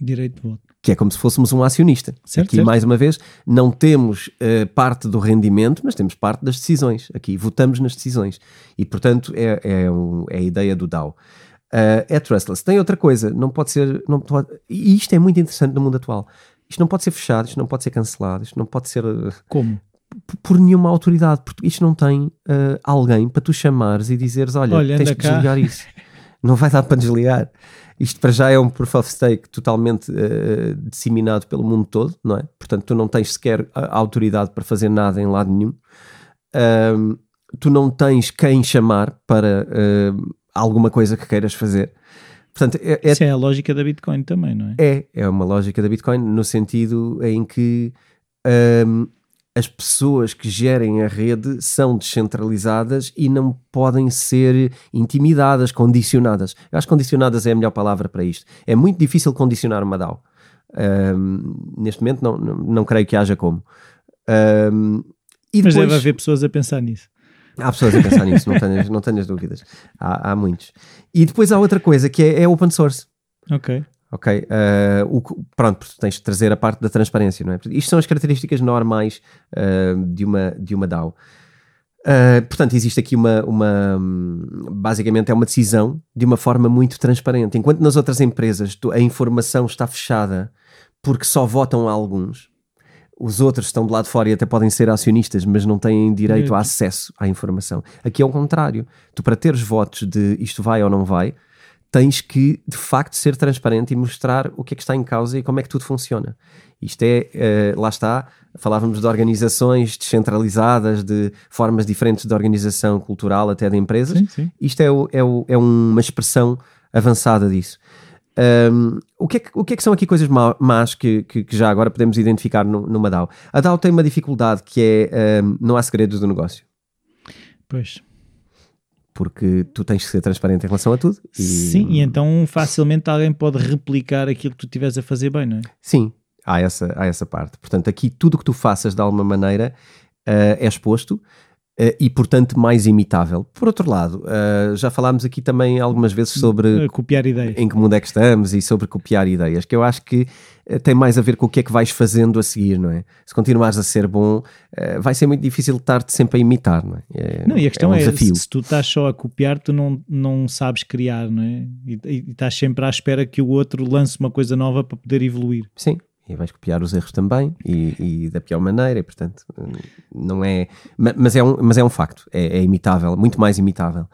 Direito de voto. que é como se fôssemos um acionista. Certo, Aqui, certo. mais uma vez, não temos uh, parte do rendimento, mas temos parte das decisões. Aqui votamos nas decisões. E, portanto, é, é, um, é a ideia do DAO. Uh, é trustless. Tem outra coisa, não pode ser. Não pode, e isto é muito interessante no mundo atual. Isto não pode ser fechado, isto não pode ser cancelado, isto não pode ser. Como? Por nenhuma autoridade, porque isto não tem uh, alguém para tu chamares e dizeres: Olha, Olha tens que cá. desligar isso. <laughs> não vai dar para desligar. Isto para já é um proof of stake totalmente disseminado pelo mundo todo, não é? Portanto, tu não tens sequer a autoridade para fazer nada em lado nenhum. tu não tens quem chamar para alguma coisa que queiras fazer. Portanto, é, é, Isso é a lógica da Bitcoin também, não é? É, é uma lógica da Bitcoin no sentido em que um, as pessoas que gerem a rede são descentralizadas e não podem ser intimidadas, condicionadas. Eu acho que condicionadas é a melhor palavra para isto. É muito difícil condicionar uma DAO. Um, neste momento não, não, não, creio que haja como. Um, e Mas depois... deve haver pessoas a pensar nisso. Há pessoas a pensar nisso, não tenhas, não tenhas dúvidas. Há, há muitos. E depois há outra coisa que é, é open source. Ok. Ok. Uh, o, pronto, tens de trazer a parte da transparência, não é? Isto são as características normais uh, de, uma, de uma DAO. Uh, portanto, existe aqui uma, uma. Basicamente, é uma decisão de uma forma muito transparente. Enquanto nas outras empresas a informação está fechada porque só votam alguns, os outros estão do lado de fora e até podem ser acionistas, mas não têm direito a acesso à informação. Aqui é o contrário. Tu, para teres votos de isto vai ou não vai, tens que de facto ser transparente e mostrar o que é que está em causa e como é que tudo funciona. Isto é, uh, lá está, falávamos de organizações descentralizadas, de formas diferentes de organização cultural, até de empresas. Sim, sim. Isto é, o, é, o, é uma expressão avançada disso. Um, o, que é que, o que é que são aqui coisas más que, que, já agora podemos identificar no, numa DAO? A DAO tem uma dificuldade que é um, não há segredos do negócio. Pois. Porque tu tens que ser transparente em relação a tudo. E... Sim, e então facilmente alguém pode replicar aquilo que tu estiveres a fazer bem, não é? Sim, há essa, há essa parte. Portanto, aqui tudo o que tu faças de alguma maneira uh, é exposto. Uh, e, portanto, mais imitável. Por outro lado, uh, já falámos aqui também algumas vezes sobre uh, copiar ideias. Em que mundo é que estamos e sobre copiar ideias, que eu acho que tem mais a ver com o que é que vais fazendo a seguir, não é? Se continuares a ser bom, vai ser muito difícil estar-te sempre a imitar, não é? é não, e a questão é, um é se tu estás só a copiar, tu não, não sabes criar, não é? E, e estás sempre à espera que o outro lance uma coisa nova para poder evoluir. Sim, e vais copiar os erros também e, e, da pior maneira, e portanto não é, mas é um, mas é um facto, é, é imitável, muito mais imitável.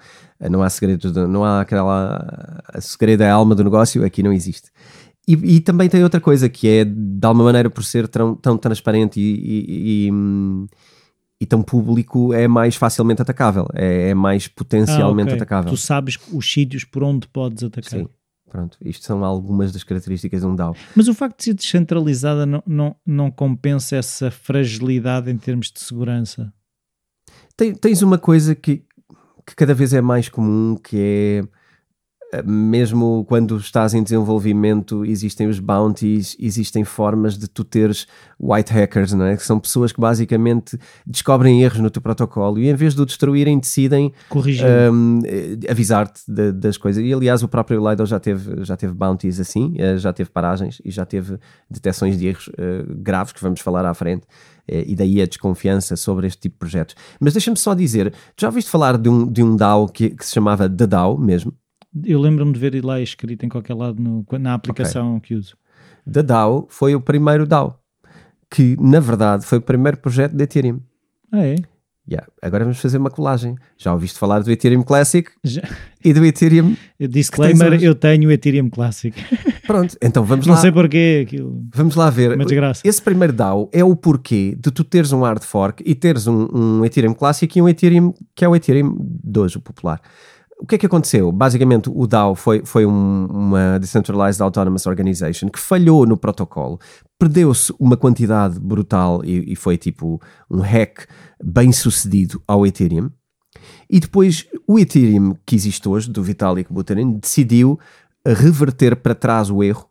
Não há segredo, não há aquela a segredo é a alma do negócio, aqui não existe. E, e, também tem outra coisa que é de alguma maneira por ser tão, tão transparente e, e, tão público é mais facilmente atacável, é, é mais potencialmente ah, okay. atacável. Tu sabes os sítios por onde podes atacar. Sim. Pronto, isto são algumas das características de um DAO. Mas o facto de ser descentralizada não, não, não compensa essa fragilidade em termos de segurança? Tem, tens uma coisa que, que cada vez é mais comum, que é mesmo quando estás em desenvolvimento, existem os bounties, existem formas de tu teres white hackers, não é? Que são pessoas que basicamente descobrem erros no teu protocolo e em vez de o destruírem, decidem um, avisar-te de, das coisas. E aliás, o próprio Lido já teve, já teve bounties assim, eh, já teve paragens e já teve detecções de erros uh, graves que vamos falar à frente. Eh, e daí a desconfiança sobre este tipo de projetos. Mas deixa-me só dizer, tu já ouviste falar de um, de um DAO que, que se chamava The DAO mesmo? Eu lembro-me de ver lá escrito em qualquer lado no, na aplicação okay. que uso. The DAO foi o primeiro DAO, que na verdade foi o primeiro projeto de Ethereum. Ah, é? Yeah. Agora vamos fazer uma colagem. Já ouviste falar do Ethereum Classic Já. e do Ethereum. <laughs> Disclaimer: eu tenho o Ethereum Classic. <laughs> Pronto, então vamos Não lá. sei porquê. Aquilo... Vamos lá ver. Mas de graça. Esse primeiro DAO é o porquê de tu teres um hard fork e teres um, um Ethereum Classic e um Ethereum que é o Ethereum de hoje, o popular. O que é que aconteceu? Basicamente, o DAO foi, foi um, uma Decentralized Autonomous Organization que falhou no protocolo, perdeu-se uma quantidade brutal e, e, foi tipo um hack bem sucedido ao Ethereum. E depois o Ethereum que existe hoje, do Vitalik Buterin, decidiu reverter para trás o erro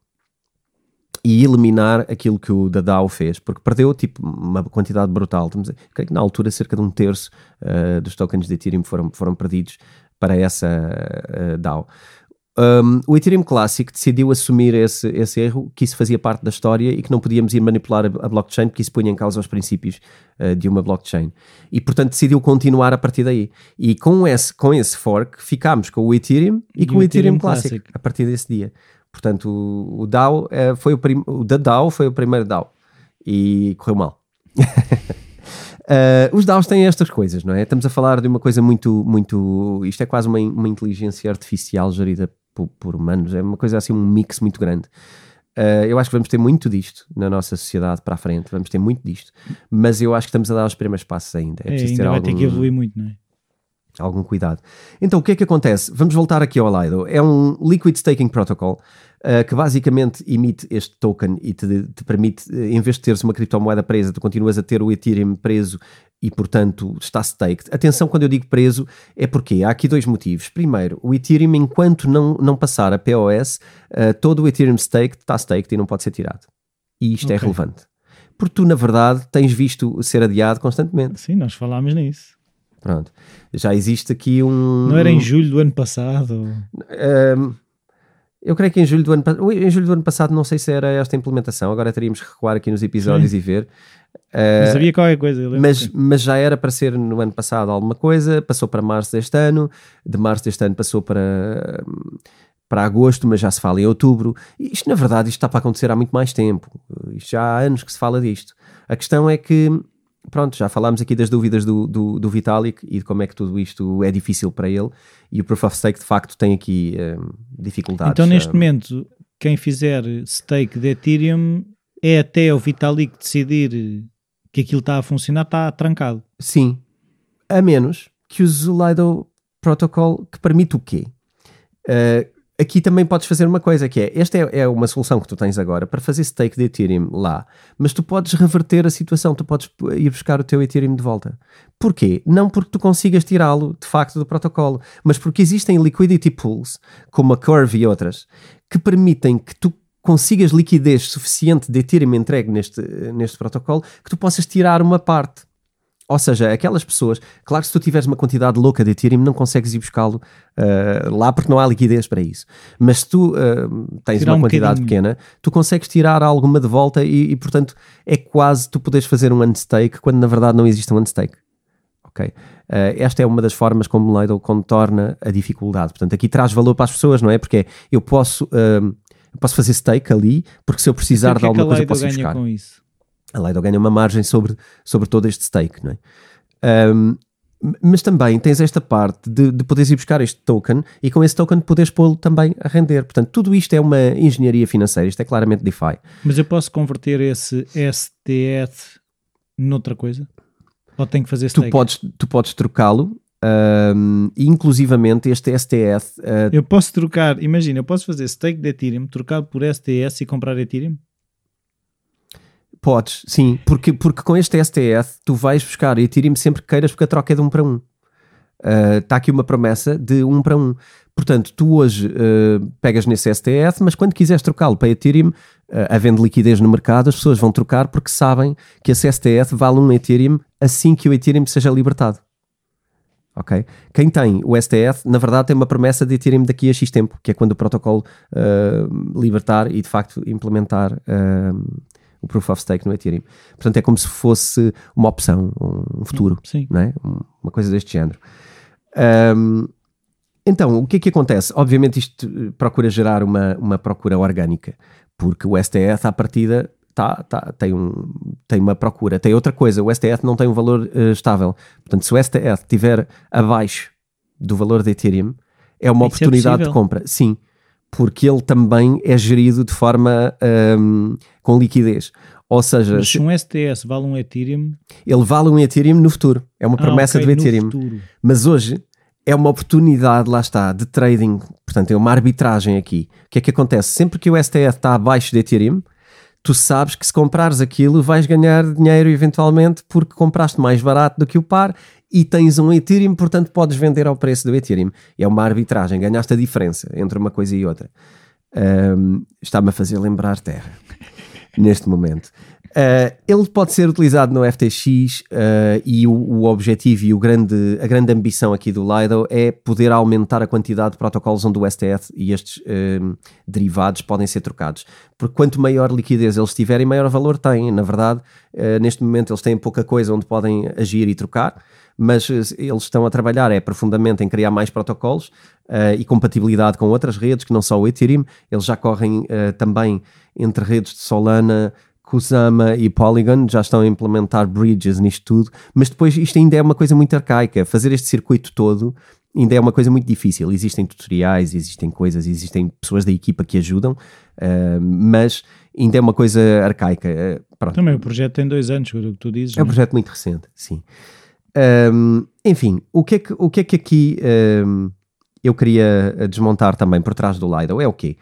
e eliminar aquilo que o da DAO fez, porque perdeu tipo uma quantidade brutal. Estamos a, creio que na altura cerca de um terço uh, dos tokens de Ethereum foram, foram perdidos para essa uh, DAO. Um, o Ethereum Classic decidiu assumir esse, esse erro, que isso fazia parte da história e que não podíamos ir manipular a, a blockchain porque isso punha em causa os princípios uh, de uma blockchain. E, portanto, decidiu continuar a partir daí. E com esse, com esse fork, ficámos com o Ethereum e, e com o Ethereum, Ethereum Classic, Classic, a partir desse dia. Portanto, o, o DAO uh, foi o, o da DAO foi o primeiro DAO e correu mal. <laughs> Uh, os DAOs têm estas coisas, não é? Estamos a falar de uma coisa muito, muito. Isto é quase uma, uma inteligência artificial gerida por, por, humanos, é uma coisa assim, um mix muito grande. Uh, eu acho que vamos ter muito disto na nossa sociedade para a frente, vamos ter muito disto, mas eu acho que estamos a dar os primeiros passos ainda. É, é preciso ainda ter vai algum, ter que evoluir muito, não é? Algum cuidado. Então, o que é que acontece? Vamos voltar aqui ao Lido. É um Liquid Staking Protocol uh, que basicamente emite este token e te, te permite, eh, em vez de teres uma criptomoeda presa, tu continuas a ter o Ethereum preso e, portanto, está staked. Atenção, quando eu digo preso, é porque há aqui dois motivos. Primeiro, o Ethereum, enquanto não, não passar a POS, uh, todo o Ethereum staked está staked e não pode ser tirado. E isto é okay. é relevante. Porque tu, na verdade, tens visto ser adiado constantemente. Sim, nós falámos nisso. Pronto. Já existe aqui um. Não era em julho do ano passado? Um, eu creio que em julho do ano em julho do ano passado não sei se era esta implementação, agora teríamos que recuar aqui nos episódios Sim. e ver. Uh, sabia qualquer coisa, mas, mas já era para ser no ano passado alguma coisa, passou para março deste ano, de março deste ano passou para, para agosto, mas já se fala em outubro. Isto, na verdade, isto está para acontecer há muito mais tempo. Isto já há anos que se fala disto. A questão é que pronto, já falámos aqui das dúvidas do, do, do, Vitalik e de como é que tudo isto é difícil para ele e o Proof of Stake de facto tem aqui um, dificuldades. Então neste um, momento quem fizer stake de Ethereum é até o Vitalik decidir que aquilo está a funcionar, está trancado. Sim, a menos que use o Lido Protocol que permite o quê? Uh, aqui também podes fazer uma coisa que é, esta é, é, uma solução que tu tens agora para fazer stake de Ethereum lá, mas tu podes reverter a situação, tu podes ir buscar o teu Ethereum de volta. Porquê? Não porque tu consigas tirá-lo de facto do protocolo, mas porque existem liquidity pools, como a Curve e outras, que permitem que tu consigas liquidez suficiente de Ethereum entregue neste, neste protocolo que tu possas tirar uma parte. Ou seja, aquelas pessoas, claro que se tu tiveres uma quantidade louca de Ethereum, não consegues ir buscá-lo uh, lá porque não há liquidez para isso. Mas se tu uh, tens tirar uma um quantidade pequena, tu consegues tirar alguma de volta e, e, portanto, é quase tu poderes fazer um unstake quando na verdade não existe um unstake. Ok? Uh, esta é uma das formas como o Ladle contorna a dificuldade. Portanto, aqui traz valor para as pessoas, não é? Porque eu posso, eu posso fazer stake ali, porque se eu precisar então, de alguma coisa, eu posso buscar. com isso? A Lido ganha uma margem sobre, sobre todo este stake, não é? Um, mas também tens esta parte de, de poderes ir buscar este token e com esse token poderes pô-lo também a render. Portanto, tudo isto é uma engenharia financeira, isto é claramente DeFi. Mas eu posso converter esse STF noutra coisa? Ou tenho que fazer stake? Tu podes, tu podes trocá-lo, um, inclusivamente este STS. Uh, eu posso trocar, imagina, eu posso fazer stake de Ethereum, trocado por STS e comprar Ethereum? Podes, sim, porque, porque com este STF tu vais buscar Ethereum sempre que queiras, porque a troca é de um para um. Está uh, aqui uma promessa de um para um. Portanto, tu hoje uh, pegas nesse STF, mas quando quiseres trocá-lo para Ethereum, uh, havendo liquidez no mercado, as pessoas vão trocar porque sabem que esse STF vale um Ethereum assim que o Ethereum seja libertado. Ok? Quem tem o STF, na verdade, tem uma promessa de Ethereum daqui a X tempo, que é quando o protocolo uh, libertar e de facto implementar o Proof of Stake no Ethereum. Portanto, é como se fosse uma opção, um futuro, Sim. Não é? uma coisa deste género. Um, então, o que é que acontece? Obviamente isto eh, procura gerar uma, uma procura orgânica, porque o STF à partida tá, tá, tem, um, tem uma procura. Tem outra coisa, o STF não tem um valor uh, estável. Portanto, se o STF estiver abaixo do valor de Ethereum, é uma Isso oportunidade é de compra. Sim, porque ele também é gerido de forma um, com liquidez. Ou seja, Mas se um STS vale um Ethereum, ele vale um Ethereum no futuro. É uma ah, promessa okay, do Ethereum. Mas hoje é uma oportunidade, lá está, de trading. Portanto, é uma arbitragem aqui. O que é que acontece? Sempre que o STF está abaixo de Ethereum, tu sabes que se comprares aquilo vais ganhar dinheiro eventualmente porque compraste mais barato do que o par e tens um Ethereum, portanto podes vender ao preço do Ethereum. É uma arbitragem, ganhaste a diferença entre uma coisa e outra. Um, Está-me a fazer lembrar Terra <laughs> neste momento. Uh, ele pode ser utilizado no FTX uh, e o, o, objetivo e o grande, a grande ambição aqui do Lido é poder aumentar a quantidade de protocolos onde o STF e estes uh, derivados podem ser trocados. Porque quanto maior liquidez eles tiverem, maior valor têm. Na verdade, neste momento eles têm pouca coisa onde podem agir e trocar, mas eles estão a trabalhar é profundamente em criar mais protocolos e compatibilidade com outras redes que não só o Ethereum. Eles já correm também entre redes de Solana Kusama e Polygon já estão a implementar bridges nisto tudo, mas depois isto ainda é uma coisa muito arcaica. Fazer este circuito todo ainda é uma coisa muito difícil. Existem tutoriais, existem coisas, existem pessoas da equipa que ajudam, uh, mas ainda é uma coisa arcaica. Uh, Também o projeto tem dois anos, o que tu dizes. É um é? projeto muito recente, sim. Um, enfim, o que, é que, o que é que aqui um, eu queria desmontar também por trás do Lido é o quê?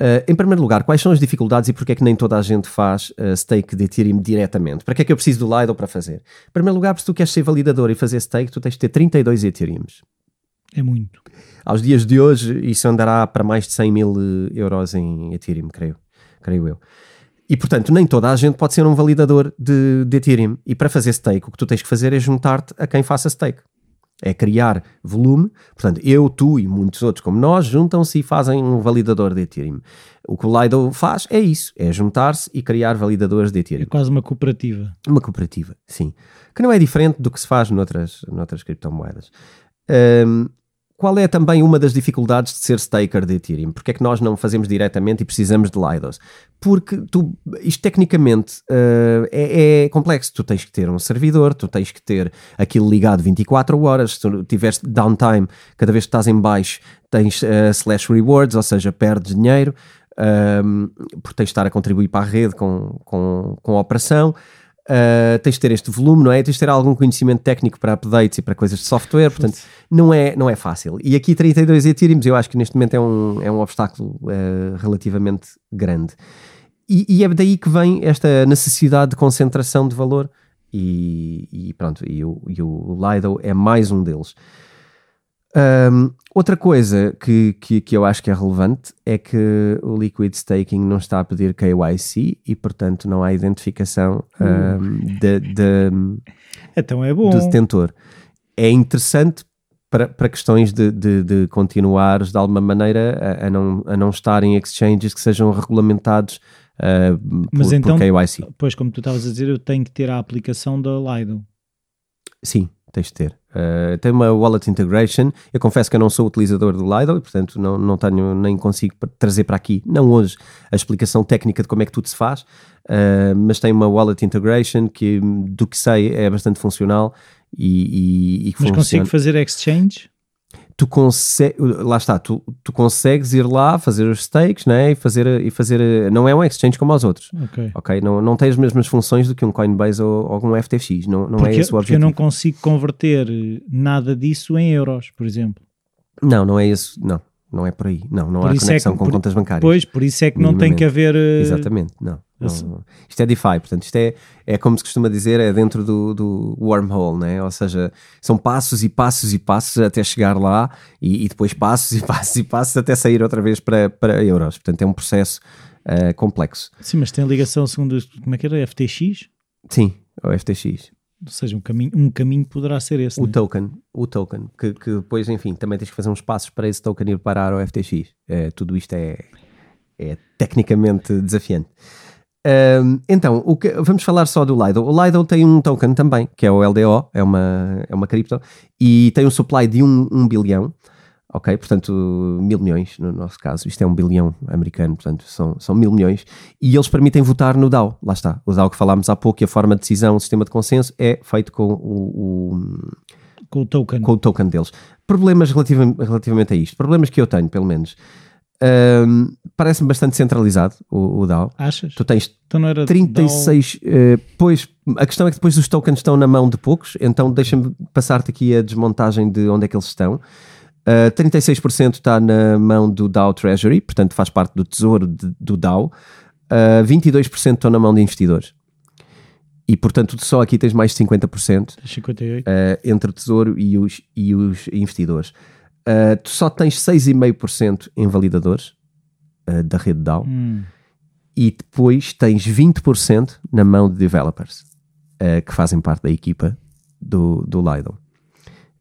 Uh, em primeiro lugar, quais são as dificuldades e porque é que nem toda a gente faz uh, stake de Ethereum diretamente? Para que é que eu preciso do Lido para fazer? Em primeiro lugar, se tu queres ser validador e fazer stake, tu tens de ter 32 Ethereums. É muito. Aos dias de hoje, isso andará para mais de 100 mil eh, euros em Ethereum, creio, creio eu. E portanto, nem toda a gente pode ser um validador de, de Ethereum. E para fazer stake, o que tu tens que fazer é juntar-te a quem faça stake é criar volume. Portanto, eu, tu e muitos outros como nós juntam-se e fazem um validador de Ethereum. O que o Lido faz é isso, é juntar-se e criar validadores de Ethereum. É quase uma cooperativa. Uma cooperativa, sim. Que não é diferente do que se faz noutras, noutras criptomoedas. Um, qual é também uma das dificuldades de ser staker de Ethereum? Porque é que nós não fazemos diretamente e precisamos de Lidos? Porque tu, isto tecnicamente uh, é, é, complexo. Tu tens que ter um servidor, tu tens que ter aquilo ligado 24 horas. Se tu tiveres downtime, cada vez que estás em baixo, tens uh, slash rewards, ou seja, perdes dinheiro, um, porque tens de estar a contribuir para a rede com, com, com a operação. Uh, tens de ter este volume, não é? Tens de ter algum conhecimento técnico para updates e para coisas de software, portanto, não é, não é fácil. E aqui 32 Ethereum, eu acho que neste momento é um, é um obstáculo uh, relativamente grande. E, e, é daí que vem esta necessidade de concentração de valor, e, e pronto, e o, e o Lido é mais um deles. Um, outra coisa que, que, que, eu acho que é relevante é que o Liquid Staking não está a pedir KYC e, portanto, não há identificação um, de, de, então é do detentor. É interessante para, para questões de, de, de continuares de alguma maneira a, a, não, a não estar em exchanges que sejam regulamentados uh, Mas por, então, por KYC. Pois, como tu estavas a dizer, eu tenho que ter a aplicação da Lido. Sim, tens de ter. Uh, tem uma wallet integration. Eu confesso que eu não sou utilizador do Lido e, portanto, não, não tenho nem consigo trazer para aqui, não hoje, a explicação técnica de como é que tudo se faz, uh, mas tem uma wallet integration que, do que sei, é bastante funcional e, e, e Mas funciona. consigo fazer exchange? Tu consegues, lá está, tu, tu consegues ir lá fazer os stakes né, e, fazer, e fazer, não é um exchange como os outros, ok, okay? Não, não tem as mesmas funções do que um Coinbase ou, ou um FTX, não, não porque, é esse o objetivo. Porque eu não consigo converter nada disso em euros, por exemplo. Não, não é isso, não, não é por aí, não, não por há é conexão é que, com por, contas bancárias. Pois, por isso é que não tem que haver... Uh... Exatamente, não. Não, isto é DeFi, portanto, isto é, é como se costuma dizer, é dentro do, do wormhole, né? ou seja, são passos e passos e passos até chegar lá e, e depois passos <laughs> e passos e passos até sair outra vez para, para euros. Portanto, é um processo uh, complexo. Sim, mas tem ligação segundo, como é que era, FTX? Sim, o FTX. Ou seja, um caminho, um caminho poderá ser esse. O né? token, o token, que, que depois, enfim, também tens que fazer uns passos para esse token ir parar ao FTX. É, tudo isto é, é tecnicamente desafiante. Um, então, que, vamos falar só do Lido. O Lido tem um token também, que é o LDO, é uma, é uma cripto, e tem um supply de 1 um, um bilhão, ok? Portanto, mil milhões no nosso caso. Isto é um bilhão americano, portanto, são, são mil milhões. E eles permitem votar no DAO. Lá está. O DAO que falámos há pouco e a forma de decisão, o sistema de consenso, é feito com o, o com o token. Com o token deles. Problemas relativamente, relativamente a isto, problemas que eu tenho, pelo menos. Um, Parece-me bastante centralizado o, o DAO. Achas? Tu tens então não era 36. Uh, eh, pois, a questão é que depois os tokens estão na mão de poucos, então deixa-me passar-te aqui a desmontagem de onde é que eles estão. Uh, 36% está na mão do DAO Treasury, portanto faz parte do tesouro de, do DAO. Uh, 22% estão na mão de investidores. E portanto só aqui tens mais de 50% 58. Uh, entre o tesouro e os, e os investidores. Uh, tu só tens 6,5% em validadores uh, da rede DAO hum. e depois tens 20% na mão de developers uh, que fazem parte da equipa do, do Lido.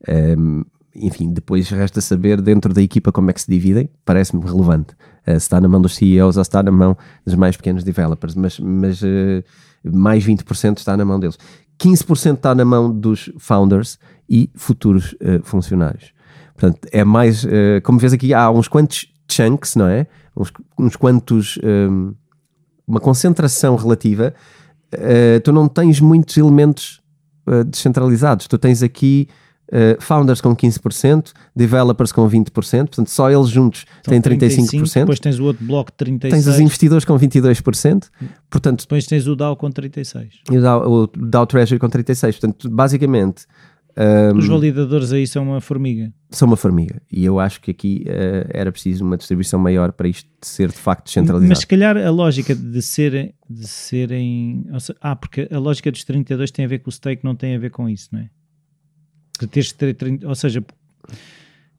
Um, enfim, depois resta saber dentro da equipa como é que se dividem, parece-me relevante. Uh, se está na mão dos CEOs ou se está na mão dos mais pequenos developers, mas, mas mais 20% está na mão deles. 15% está na mão dos founders e futuros funcionários. Portanto, é mais, como vês aqui, há uns quantos chunks, não é? Uns, uns quantos, um, uma concentração relativa. tu não tens muitos elementos descentralizados. Tu tens aqui Uh, founders com 15%, developers com 20%, portanto só eles juntos têm 35%. 35%. Depois tens o outro bloco 36%. Tens os investidores com 22%, portanto... Depois tens o DAO com 36%. E o DAO, o DAO Treasury com 36%. Portanto, basicamente... Um, os validadores aí são uma formiga. São uma formiga. E eu acho que aqui uh, era preciso uma distribuição maior para isto ser de facto descentralizado. Mas se calhar a lógica de, ser, de serem... Seja, ah, porque a lógica dos 32 tem a ver com o stake, não tem a ver com isso, não é? de teres ter, ou seja,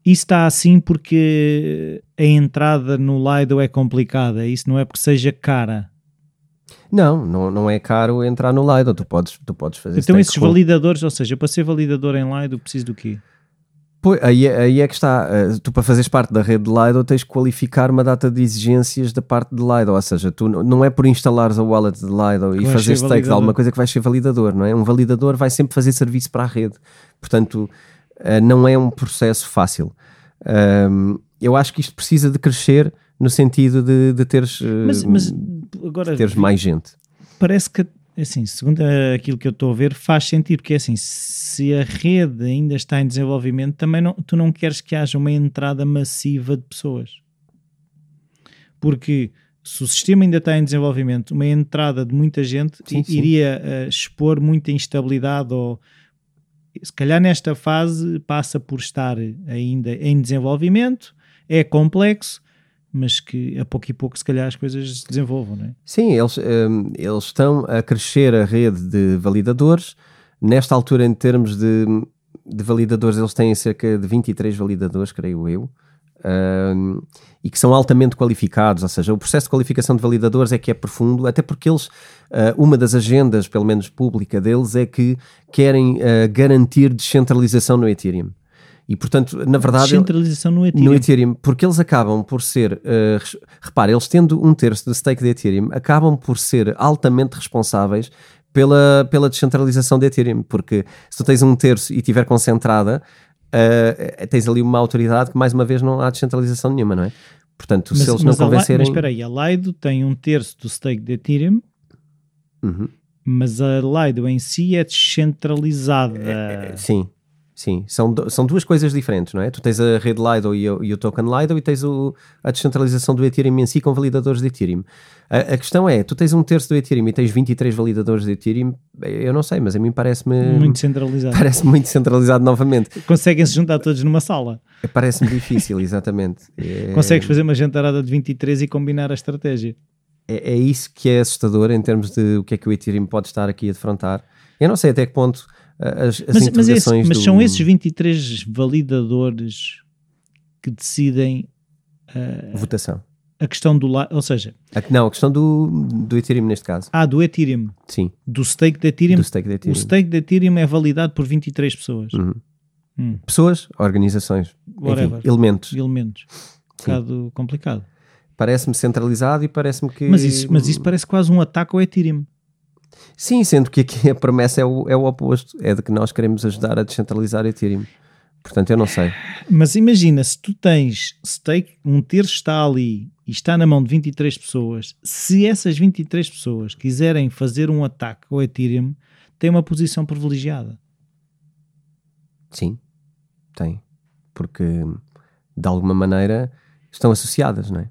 isso está assim porque a entrada no Lido é complicada, isso não é porque seja cara. Não, não, não é caro entrar no Lido, tu podes, tu podes fazer Então esses validadores, ou seja, para ser validador em Lido preciso do quê? Pois, aí, é, aí é que está. Eh, tu, para fazeres parte da rede de Lido, tens que qualificar uma data de exigências da parte de Lido. Ou seja, tu não é por instalares a wallet de Lido e fazer stake de alguma coisa que vais ser validador, não é? Um validador vai sempre fazer serviço para a rede. Portanto, eh, não é um processo fácil. eu acho que isto precisa de crescer no sentido de, de teres, mas, mas agora, teres mais gente. Parece que assim, segundo aquilo que eu estou a ver, faz sentido, porque assim, se a rede ainda está em desenvolvimento, também não, tu não queres que haja uma entrada massiva de pessoas. Porque se o sistema ainda está em desenvolvimento, uma entrada de muita gente sim, iria sim. Uh, expor muita instabilidade ou se calhar nesta fase passa por estar ainda em desenvolvimento, é complexo, mas que a pouco e pouco se calhar as coisas se desenvolvam, não é? Sim, eles, um, eles estão a crescer a rede de validadores. Nesta altura, em termos de, de validadores, eles têm cerca de 23 validadores, creio eu, um, e que são altamente qualificados, ou seja, o processo de qualificação de validadores é que é profundo, até porque eles, uh, uma das agendas, pelo menos pública deles, é que querem uh, garantir descentralização no Ethereum. E portanto, na verdade. Descentralização no Ethereum. No Ethereum, porque eles acabam por ser. Uh, repare, eles tendo um terço do stake de Ethereum, acabam por ser altamente responsáveis pela, pela descentralização de Ethereum. Porque se tu tens um terço e estiver concentrada, uh, tens ali uma autoridade que, mais uma vez, não há descentralização nenhuma, não é? Portanto, mas, se eles não convencerem. Mas espera aí, a Lido tem um terço do stake de Ethereum. Uhum. Mas a Lido em si é descentralizada. É, é, sim, Sim, são, são duas coisas diferentes, não é? Tu tens a rede Lido e o, e o token Lido e tens o, a descentralização do Ethereum em si com validadores de Ethereum. A, a, questão é, tu tens um terço do Ethereum e tens 23 validadores de Ethereum, eu não sei, mas a mim parece-me... Muito centralizado. Parece muito centralizado novamente. Conseguem-se juntar todos numa sala. É, parece-me difícil, <laughs> exatamente. É... Consegues fazer uma jantarada de 23 e combinar a estratégia. É, é isso que é assustador em termos de o que é que o Ethereum pode estar aqui a defrontar. Eu não sei até que ponto as, as mas, mas, esse, mas do... são esses 23 validadores que decidem uh, votação. A questão do ou seja, a, não, a questão do, do Ethereum neste caso. Ah, do Ethereum. Sim. Do stake de Ethereum. Do stake de Ethereum. O stake de Ethereum é validado por 23 pessoas. Uhum. Hum. Pessoas, organizações, enfim, elementos. Elementos. Um bocado complicado. Parece-me centralizado e parece-me que. Mas isso, mas isso parece quase um ataque ao Ethereum. Sim, sendo que aqui a promessa é o, é o oposto, é de que nós queremos ajudar a descentralizar Ethereum. Portanto, eu não sei. Mas imagina, se tu tens stake, um terço está ali e está na mão de 23 pessoas, se essas 23 pessoas quiserem fazer um ataque ao Ethereum, tem uma posição privilegiada. Sim, tem. Porque de alguma maneira estão associadas, não é?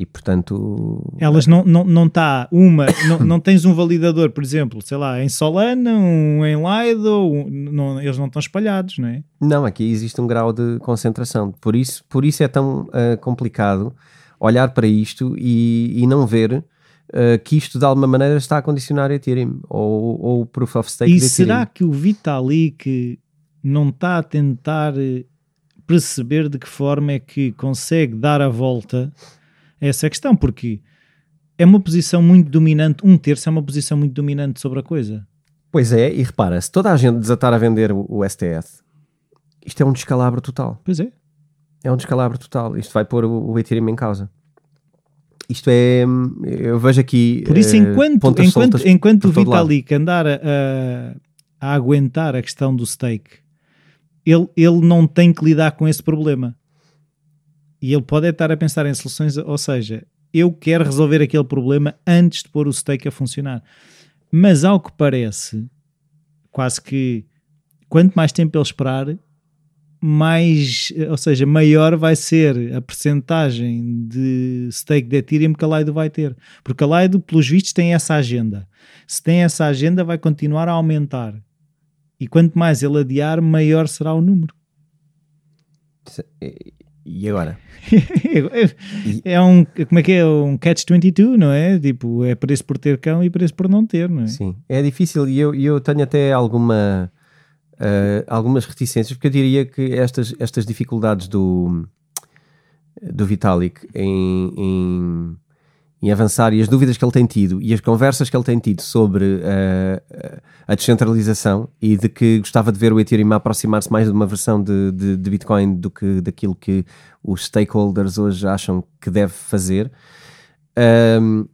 E portanto. Elas não está não, não tá uma, não, não tens um validador, por exemplo, sei lá, em Solana, um em Lido, um, não, eles não estão espalhados, não é? Não, aqui existe um grau de concentração. Por isso, por isso é tão uh, complicado olhar para isto e, e não ver uh, que isto de alguma maneira está a condicionar Ethereum ou, ou o Proof of Stake. E será que o Vitalik não está a tentar eh, perceber de que forma é que consegue dar a volta essa é a questão, porque é uma posição muito dominante, um terço é uma posição muito dominante sobre a coisa. Pois é, e repara, se toda a gente desatar a vender o, o STS, isto é um descalabro total. Pois é. É um descalabro total. Isto vai pôr o, o Ethereum em causa. Isto é. Eu vejo aqui. Por isso, enquanto, enquanto, enquanto o Vitalik andar a, a, a, aguentar a questão do stake, ele, ele não tem que lidar com esse problema. E ele pode estar a pensar em soluções, ou seja, eu quero resolver aquele problema antes de pôr o stake a funcionar. Mas ao que parece, quase que quanto mais tempo ele esperar, mais, ou seja, maior vai ser a percentagem de stake de Ethereum que a Lido vai ter. Porque a Lido, pelos vistos, tem essa agenda. Se tem essa agenda, vai continuar a aumentar. E quanto mais ele adiar, maior será o número. E agora? <laughs> é um, como é que é? Um catch-22, não é? Tipo, é preço por ter cão e preço por não ter, não é? Sim, é difícil e eu, eu tenho até alguma, uh, algumas reticências, porque eu diria que estas, estas dificuldades do, do Vitalik em, em em avançar e as dúvidas que ele tem tido e as conversas que ele tem tido sobre uh, a descentralização e de que gostava de ver o Ethereum aproximar-se mais de uma versão de, de, de, Bitcoin do que daquilo que os stakeholders hoje acham que deve fazer. Um,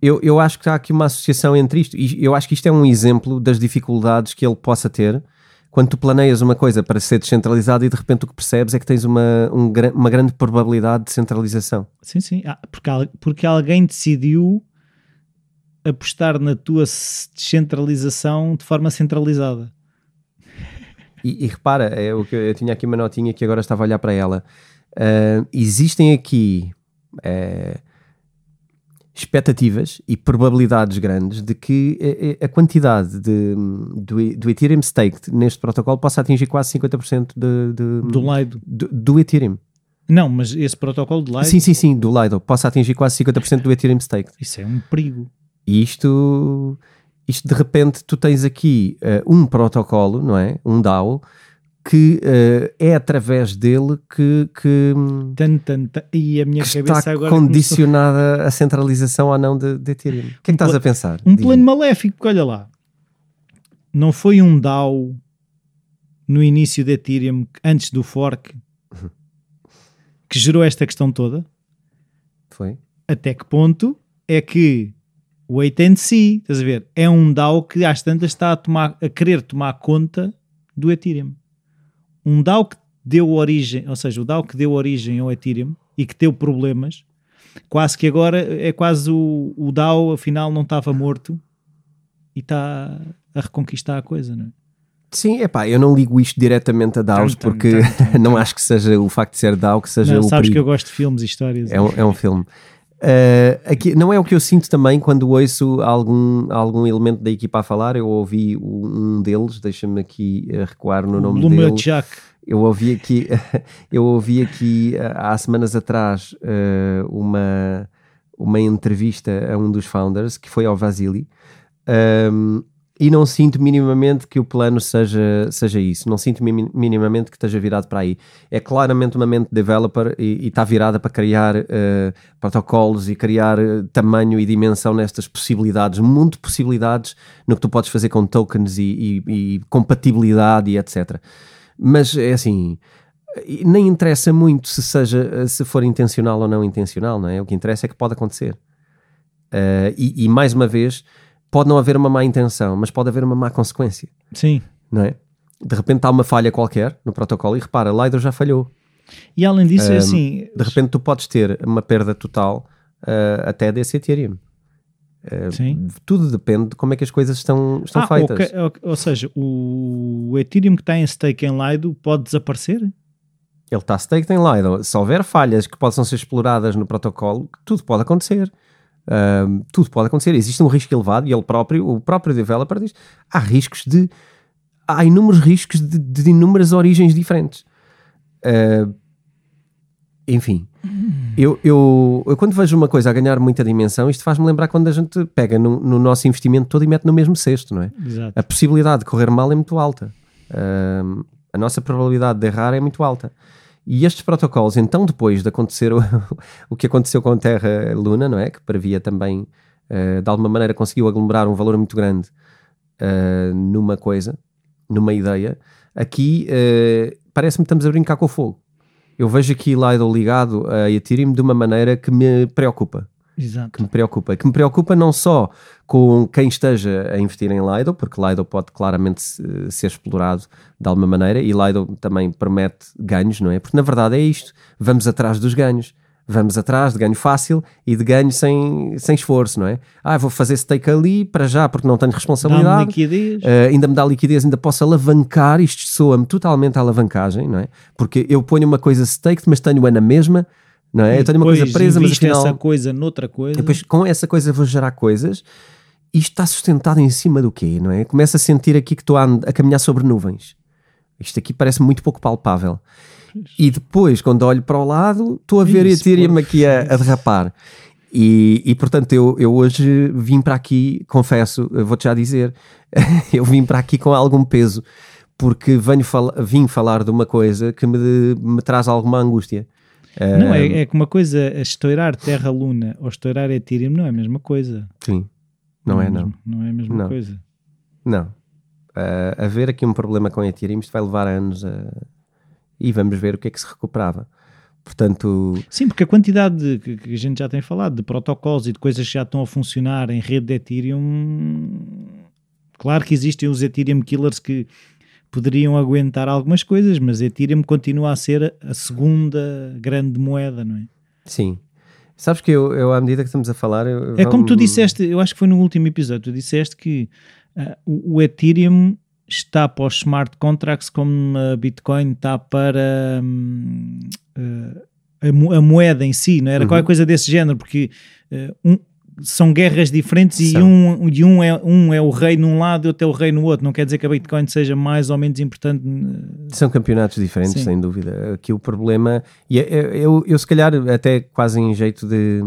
eu, eu acho que há aqui uma associação entre isto e eu acho que isto é um exemplo das dificuldades que ele possa ter quando tu planeias uma coisa para ser descentralizada e de repente o que percebes é que tens uma, um, uma grande probabilidade de centralização. Sim, sim, ah, porque, porque alguém decidiu apostar na tua descentralização de forma centralizada. E, e repara, é o que eu, eu, tinha aqui uma notinha que agora estava a olhar para ela. Uh, existem aqui uh, expectativas e probabilidades grandes de que a, a quantidade de, do, do, Ethereum staked neste protocolo possa atingir quase 50% de, de, do Lido. Do, do, Ethereum. Não, mas esse protocolo de Lido... Sim, sim, sim, do Lido. Possa atingir quase 50% do Ethereum staked. Isso é um perigo. E isto, isto de repente, tu tens aqui uh, um protocolo, não é? Um DAO, que uh, é através dele que, que, tan, tan, tan. E a minha que está condicionada começou... a centralização ou não de, de Ethereum. O que é que estás a pensar? Um plano maléfico, porque olha lá, não foi um DAO no início de Ethereum, antes do fork, que gerou esta questão toda? Foi. Até que ponto é que o wait and see, estás a ver, é um DAO que às tantas está a, tomar, a querer tomar conta do Ethereum um DAO que deu origem, ou seja, o DAO que deu origem ao Ethereum e que deu problemas, quase que agora é quase o, o DAO afinal não estava morto e está a reconquistar a coisa, não é? Sim, é pá, eu não ligo isto diretamente a DAOs porque <laughs> não acho que seja o facto de ser DAO que seja não, o Sabes perigo. que eu gosto de filmes e histórias. É um, é um filme. Uh, aqui, não é o que eu sinto também quando ouço algum, algum elemento da equipa a falar. Eu ouvi um deles, deixa-me aqui uh, recuar no nome dele. Jack. Eu ouvi aqui, <laughs> eu ouvi aqui uh, há semanas atrás uma, uma entrevista a um dos founders que foi ao Vasily. Um, e não sinto minimamente que o plano seja, seja isso, não sinto minimamente que esteja virado para aí. É claramente uma mente developer e, está virada para criar uh, protocolos e criar uh, tamanho e dimensão nestas possibilidades, de possibilidades no que tu podes fazer com tokens e, e, e compatibilidade e etc. Mas é assim, nem interessa muito se seja se for intencional ou não intencional, não é? O que interessa é que pode acontecer. Uh, e, e mais uma vez pode não haver uma má intenção, mas pode haver uma má consequência. Sim. Não é? De repente há uma falha qualquer no protocolo e repara, Lido já falhou. E além disso, um, é assim. De repente tu podes ter uma perda total uh, até desse Ethereum. Uh, Sim. Tudo depende de como é que as coisas estão, estão ah, feitas. Okay, okay, ou seja, o Ethereum que está em stake em Lido pode desaparecer? Ele está stake em Lido. Se houver falhas que possam ser exploradas no protocolo, tudo pode acontecer tudo pode acontecer, existe um risco elevado e ele próprio, o próprio developer diz, há riscos de há inúmeros riscos de, de inúmeras origens diferentes. Uh, enfim, eu, eu, eu, quando vejo uma coisa a ganhar muita dimensão, isto faz-me lembrar quando a gente pega no, no, nosso investimento todo e mete no mesmo cesto, não é? Exato. A possibilidade de correr mal é muito alta. Uh, a nossa probabilidade de errar é muito alta. E estes protocolos, então, depois de acontecer o, <laughs> o que aconteceu com a Terra Luna, não é? Que previa também, uh, de alguma maneira, conseguiu aglomerar um valor muito grande uh, numa coisa, numa ideia. Aqui uh, parece-me que estamos a brincar com o fogo. Eu vejo aqui Lido ligado a Ethereum de uma maneira que me preocupa. Exato. Que me preocupa. Que me preocupa não só com quem esteja a investir em Lido, porque Lido pode claramente ser explorado de alguma maneira e Lido também promete ganhos, não é? Porque na verdade é isto. Vamos atrás dos ganhos vamos atrás de ganho fácil e de ganho sem, sem esforço, não é? Ah, vou fazer stake ali para já porque não tenho responsabilidade. liquidez. Uh, ainda me dá liquidez, ainda posso alavancar. Isto soa-me totalmente a alavancagem, não é? Porque eu ponho uma coisa stake, mas tenho-a na mesma, não é? E eu tenho uma coisa presa, mas afinal. essa coisa noutra coisa. Depois com essa coisa vou gerar coisas. Isto está sustentado em cima do quê, não é? Começo a sentir aqui que estou a, a caminhar sobre nuvens. Isto aqui parece muito pouco palpável. E depois, quando olho para o lado, estou a ver Isso, Ethereum aqui a, a derrapar. E, e, portanto, eu, eu hoje vim para aqui, confesso, vou-te já dizer, <laughs> eu vim para aqui com algum peso, porque venho fal vim falar de uma coisa que me, me traz alguma angústia. Não, é, é que uma coisa, estourar Terra-Luna ou estourar Ethereum não é a mesma coisa. Sim, não, não é, é não. Não é a mesma não. coisa. Não. Uh, haver aqui um problema com Ethereum, isto vai levar anos a e vamos ver o que é que se recuperava. Portanto... Sim, porque a quantidade de, que a gente já tem falado de protocolos e de coisas que já estão a funcionar em rede de Ethereum, claro que existem os Ethereum killers que poderiam aguentar algumas coisas, mas Ethereum continua a ser a segunda grande moeda, não é? Sim. Sabes que eu, eu à medida que estamos a falar. Eu, é como tu disseste, eu acho que foi no último episódio, tu disseste que uh, o, Ethereum está para os smart contracts como a Bitcoin está para um, uh, a, a, moeda em si, não era? Uhum. Qualquer coisa desse género, porque uh, um, são guerras diferentes e um, e um, é, um é o rei num lado e outro é o rei no outro. Não quer dizer que a Bitcoin seja mais ou menos importante. São campeonatos diferentes, Sim. sem dúvida. Aqui o problema, e eu, eu, eu se calhar até quase em jeito de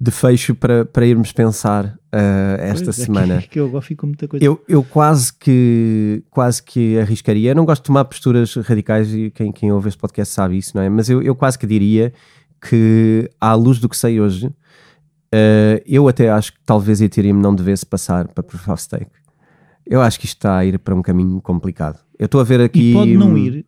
de fecho para, para irmos pensar uh, esta pois, semana. É que, <laughs> que eu fico muita coisa. Eu, eu quase que quase que arriscaria. Eu não gosto de tomar posturas radicais e quem, quem ouve este podcast sabe isso, não é? Mas eu, eu quase que diria que, à luz do que sei hoje, uh, eu até acho que talvez Ethereum não devesse passar para Proof of Stake. Eu acho que isto está a ir para um caminho complicado. Eu estou a ver aqui. E pode não ir.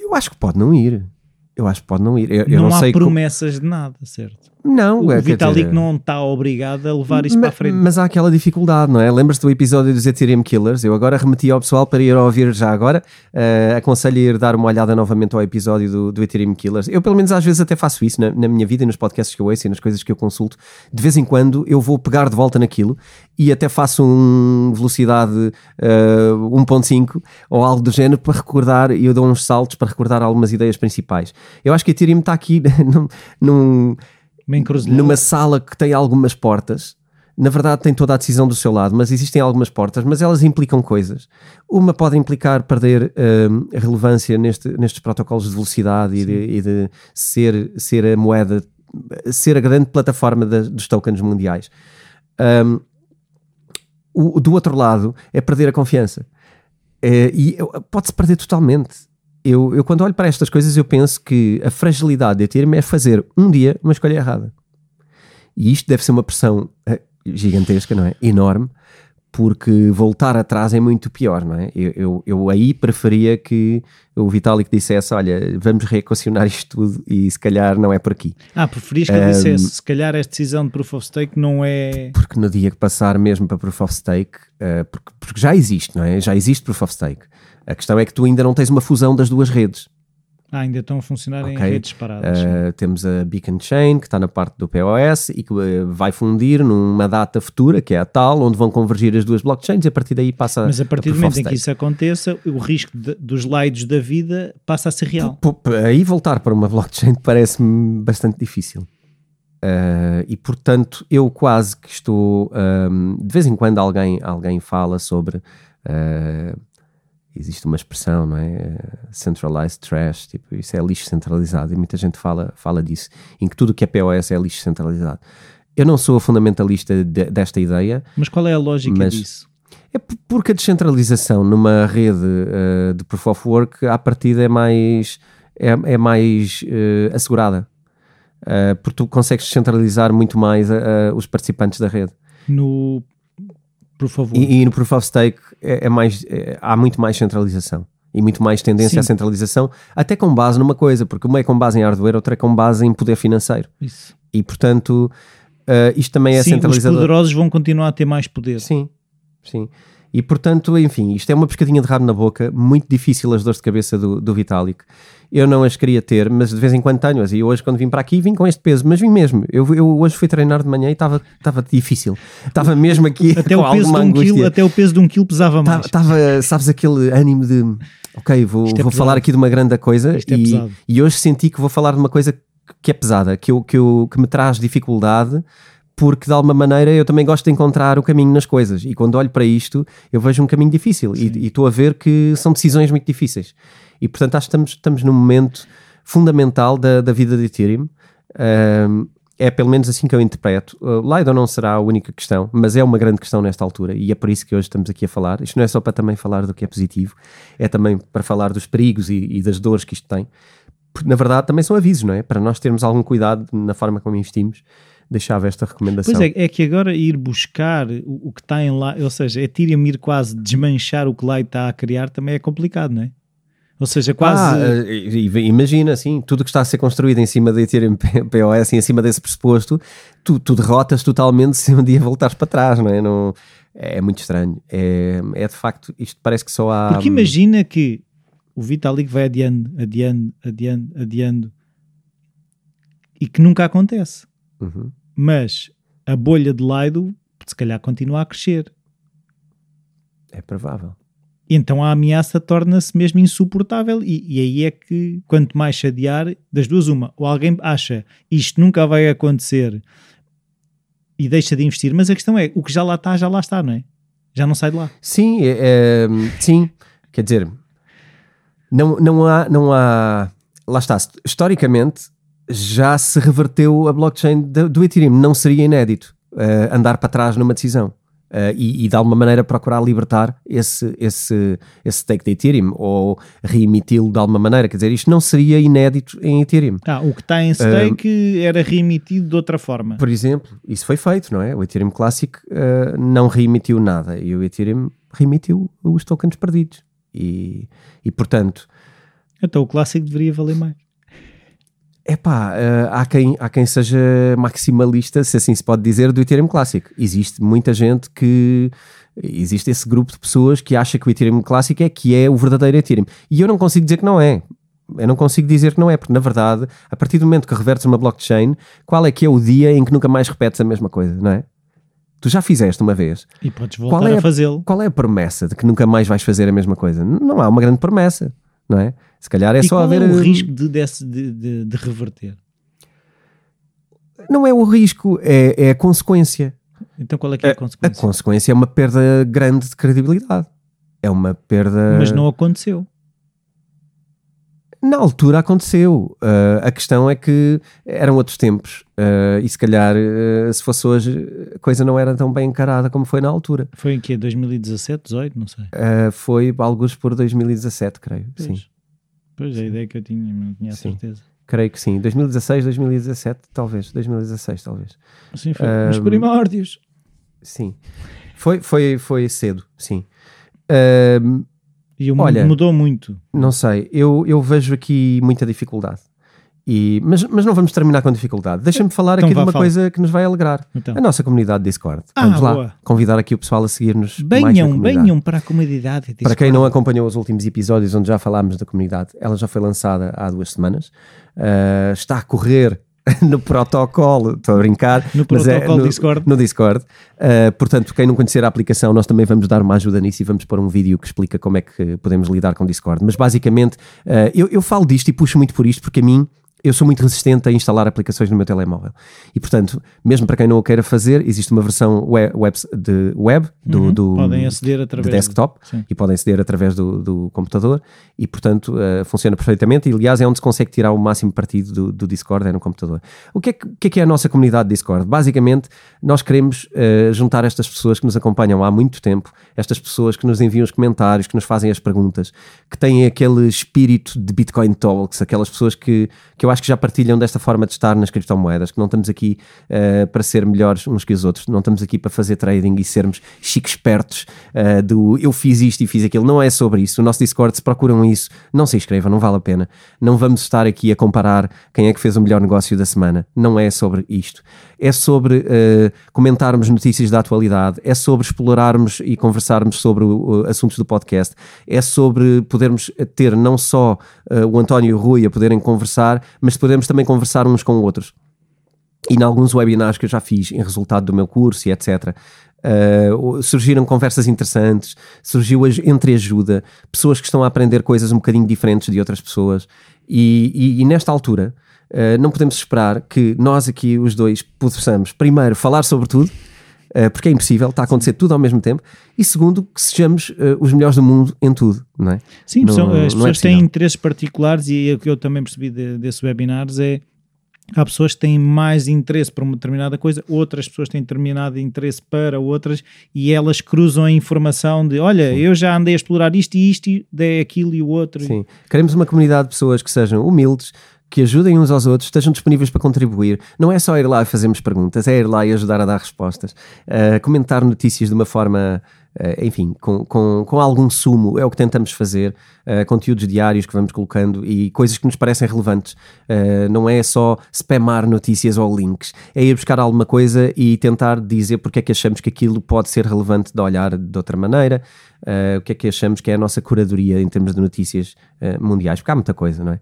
Eu acho que pode não ir. Eu acho que pode não ir. Eu, não, eu não há sei promessas como... de nada, certo? Não, o é, Vitalik dizer, não está obrigado a levar isso para a frente. Mas há aquela dificuldade, não é? Lembras-te do episódio dos Ethereum Killers? Eu agora remeti ao pessoal para ir ouvir já agora. Uh, aconselho a ir dar uma olhada novamente ao episódio do, do Ethereum Killers. Eu, pelo menos, às vezes até faço isso na, na, minha vida e nos podcasts que eu ouço e nas coisas que eu consulto. De vez em quando eu vou pegar de volta naquilo e até faço um velocidade uh, eh, 1.5 ou algo do género para recordar e eu dou uns saltos para recordar algumas ideias principais. Eu acho que Ethereum está aqui <laughs> num, num numa sala que tem algumas portas. Na verdade, tem toda a decisão do seu lado, mas existem algumas portas, mas elas implicam coisas. Uma pode implicar perder um, relevância neste, nestes protocolos de velocidade e de, e de, ser, ser a moeda, ser a grande plataforma de, dos tokens mundiais. Um, o, do outro lado, é perder a confiança. É, e pode-se perder totalmente eu, eu quando olho para estas coisas eu penso que a fragilidade de Ethereum é fazer um dia uma escolha errada. E isto deve ser uma pressão eh, gigantesca, não é? Enorme, porque voltar atrás é muito pior, não é? Eu, eu, eu, aí preferia que o Vitalik dissesse: Olha, vamos reequacionar isto tudo e se calhar não é por aqui. Ah, preferias que ele dissesse: Se calhar esta decisão de Proof of Stake não é. Porque no dia que passar mesmo para Proof of Stake, uh, porque, porque já existe, não é? Já existe Proof of Stake. A questão é que tu ainda não tens uma fusão das duas redes. Ah, ainda estão a funcionar okay. em redes separadas. Uh, temos a Beacon Chain, que está na parte do POS e que uh, vai fundir numa data futura, que é a tal, onde vão convergir as duas blockchains e a partir daí passa Mas a partir a do momento em que isso aconteça, o risco de, dos leidos da vida passa a ser real. P aí voltar para uma <laughs> blockchain parece-me bastante difícil. Uh, e portanto, eu quase que estou. Um, de vez em quando alguém, alguém fala sobre existe uma expressão, não é? Centralized trash, tipo, isso é lixo centralizado, e muita gente fala, fala disso, em que tudo que é POS é lixo centralizado. Eu não sou fundamentalista de, desta ideia. Mas qual é a lógica disso? É porque a descentralização numa rede uh, de proof of work, à partida, é mais, é, é mais uh, assegurada. Uh, porque tu consegues descentralizar muito mais os participantes da rede. No proof of work. E, e no proof of stake é, é mais, é, há muito mais centralização e muito mais tendência Sim. à centralização, até com base numa coisa, porque uma é com base em hardware, outra é com base em poder financeiro. Isso. E portanto, uh, isto também é sim, centralizador. Os poderosos vão continuar a ter mais poder. Sim, sim. E portanto, enfim, isto é uma pescadinha de rabo na boca, muito difícil as dores de cabeça do, do Vitalik. Eu não as queria ter, mas de vez em quando tenho-as. E hoje, quando vim para aqui, vim com este peso, mas vim mesmo. Eu, eu hoje fui treinar de manhã e estava difícil. Estava mesmo aqui <laughs> até com o peso de um quilo, Até o peso de um quilo pesava mais. Estava, sabes, aquele ânimo de ok, vou, é vou falar aqui de uma grande coisa é e, e hoje senti que vou falar de uma coisa que é pesada, que, eu, que, eu, que me traz dificuldade porque de alguma maneira eu também gosto de encontrar o caminho nas coisas e quando olho para isto eu vejo um caminho difícil Sim. e estou a ver que são decisões muito difíceis e portanto acho que estamos, estamos num momento fundamental da, da vida de Ethereum um, é pelo menos assim que eu interpreto. Uh, Lido não será a única questão, mas é uma grande questão nesta altura e é por isso que hoje estamos aqui a falar. Isto não é só para também falar do que é positivo, é também para falar dos perigos e, e das dores que isto tem. Porque, na verdade, também são avisos, não é? Para nós termos algum cuidado na forma como investimos, deixava esta recomendação. Pois é, é que agora ir buscar o, o que está em lá, ou seja, é Ethereum ir quase desmanchar o que lá está a criar também é complicado, não é? Ou seja, quase. Ah, imagina, assim, tudo que está a ser construído em cima da Ethereum <laughs> POS, em cima desse pressuposto, tu, tu derrotas totalmente se um dia voltares para trás, não é? Não, é muito estranho. É, é de facto, isto parece que só há. Porque imagina que o Vitalik vai adiando, adiando, adiando, adiando e que nunca acontece. Uhum. Mas a bolha de Lido, se calhar, continua a crescer. É provável então a ameaça torna-se mesmo insuportável e, e, aí é que quanto mais chadear, das duas uma, ou alguém acha isto nunca vai acontecer e deixa de investir, mas a questão é, o que já lá está, já lá está, não é? Já não sai de lá. Sim, é, é, sim, quer dizer, não, não há, não há, lá está, historicamente já se reverteu a blockchain do, do Ethereum, não seria inédito uh, andar para trás numa decisão. Uh, e, e, de alguma maneira procurar libertar esse, esse, esse stake de Ethereum ou reemiti-lo de alguma maneira. Quer dizer, isto não seria inédito em Ethereum. Ah, o que está em stake uh, era reemitido de outra forma. Por exemplo, isso foi feito, não é? O Ethereum Classic uh, não reemitiu nada e o Ethereum reemitiu os tokens perdidos. E, e portanto. Então o Classic deveria valer mais. Epá, uh, há, quem, há quem seja maximalista, se assim se pode dizer, do Ethereum Classic. Existe muita gente que. Existe esse grupo de pessoas que acha que o Ethereum Classic é que é o verdadeiro Ethereum. E eu não consigo dizer que não é. Eu não consigo dizer que não é, porque na verdade, a partir do momento que revertes uma blockchain, qual é que é o dia em que nunca mais repetes a mesma coisa, não é? Tu já fizeste uma vez. E podes voltar é a fazê-lo. Qual é a promessa de que nunca mais vais fazer a mesma coisa? Não há uma grande promessa não é? Se calhar é e só qual haver. É o risco de, de, de, de, reverter? Não é o risco, é, é a consequência. Então qual é que é a, a consequência? A consequência é uma perda grande de credibilidade. É uma perda. Mas não aconteceu. Na altura aconteceu. Uh, a questão é que eram outros tempos. Uh, e se calhar, uh, se fosse hoje, a coisa não era tão bem encarada como foi na altura. Foi em que? 2017, 18? Não sei. foi alguns por 2017, creio. Pois. Sim. Pois, a ideia que eu tinha, não tinha a sim. certeza. Creio que sim. 2016, 2017, talvez. 2016, talvez. Sim, foi. Nos primórdios. Sim. Foi, foi, foi cedo, sim. E o Olha, mudou muito. Não sei, eu, eu vejo aqui muita dificuldade. E, mas, mas não vamos terminar com dificuldade. Deixa-me falar então aqui de uma falar. coisa que nos vai alegrar. Então. A nossa comunidade Discord. Ah, vamos lá boa. convidar aqui o pessoal a seguir-nos. Venham, venham para a comunidade Discord. Para quem não acompanhou os últimos episódios onde já falámos da comunidade, ela já foi lançada há duas semanas. Uh, está a correr <laughs> no protocolo, estou a brincar. No é protocolo é no, Discord. No Discord. Uh, portanto, quem não conhecer a aplicação, nós também vamos dar uma ajuda nisso e vamos pôr um vídeo que explica como é que podemos lidar com o Discord. Mas basicamente, uh, eu, eu falo disto e puxo muito por isto porque a mim eu sou muito resistente a instalar aplicações no meu telemóvel. E, portanto, mesmo para quem não o queira fazer, existe uma versão web, web de web do, Uhum. do Podem aceder através de desktop e podem aceder através do, do computador e, portanto, eh, funciona perfeitamente. E, aliás, é onde se consegue tirar o máximo partido do, do Discord, é no computador. O que é que, que é que é a nossa comunidade Discord? Basicamente, nós queremos eh, juntar estas pessoas que nos acompanham há muito tempo, estas pessoas que nos enviam os comentários, que nos fazem as perguntas, que têm aquele espírito de Bitcoin Talks, aquelas pessoas que, que eu acho que já partilham desta forma de estar nas criptomoedas, que não estamos aqui eh, para ser melhores uns que os outros, não estamos aqui para fazer trading e sermos chiques espertos eh, do eu fiz isto e fiz aquilo. Não é sobre isso. O nosso Discord, se procuram isso, não se inscrevam, não vale a pena. Não vamos estar aqui a comparar quem é que fez o melhor negócio da semana. Não é sobre isto. É sobre eh, comentarmos notícias da atualidade, é sobre explorarmos e conversarmos sobre o- assuntos do podcast, é sobre podermos ter não só eh, o António e o Rui a poderem conversar, mas podermos também conversar uns com outros e em alguns webinars que eu já fiz em resultado do meu curso e etc. uh, surgiram conversas interessantes, surgiu entreajuda, pessoas que estão a aprender coisas um bocadinho diferentes de outras pessoas, e, e- e nesta altura uh, não podemos esperar que nós aqui, os dois, possamos primeiro falar sobre tudo. uh, porque é impossível, está a acontecer tudo ao mesmo tempo, e segundo, que sejamos uh, os melhores do mundo em tudo, não é? Sim, Não- são- não é as pessoas têm possível. interesses particulares e o que eu também percebi de- desses webinars é há pessoas que têm mais interesse para uma determinada coisa, outras pessoas têm determinado interesse para outras e elas cruzam a informação de olha, eu já andei a explorar isto e isto e é aquilo e o outro. Sim. Queremos uma comunidade de pessoas que sejam humildes, que ajudem uns aos outros, estejam disponíveis para contribuir. Não é só ir lá e fazermos perguntas, é ir lá e ajudar a dar respostas. Uh, comentar notícias de uma forma, uh, enfim, com, com, com algum sumo, é o que tentamos fazer. Uh, conteúdos diários que vamos colocando e coisas que nos parecem relevantes. Não é só spamar notícias ou links, é ir buscar alguma coisa e tentar dizer porque é que achamos que aquilo pode ser relevante de olhar de outra maneira. O que é que achamos que é a nossa curadoria em termos de notícias mundiais, porque há muita coisa, não é?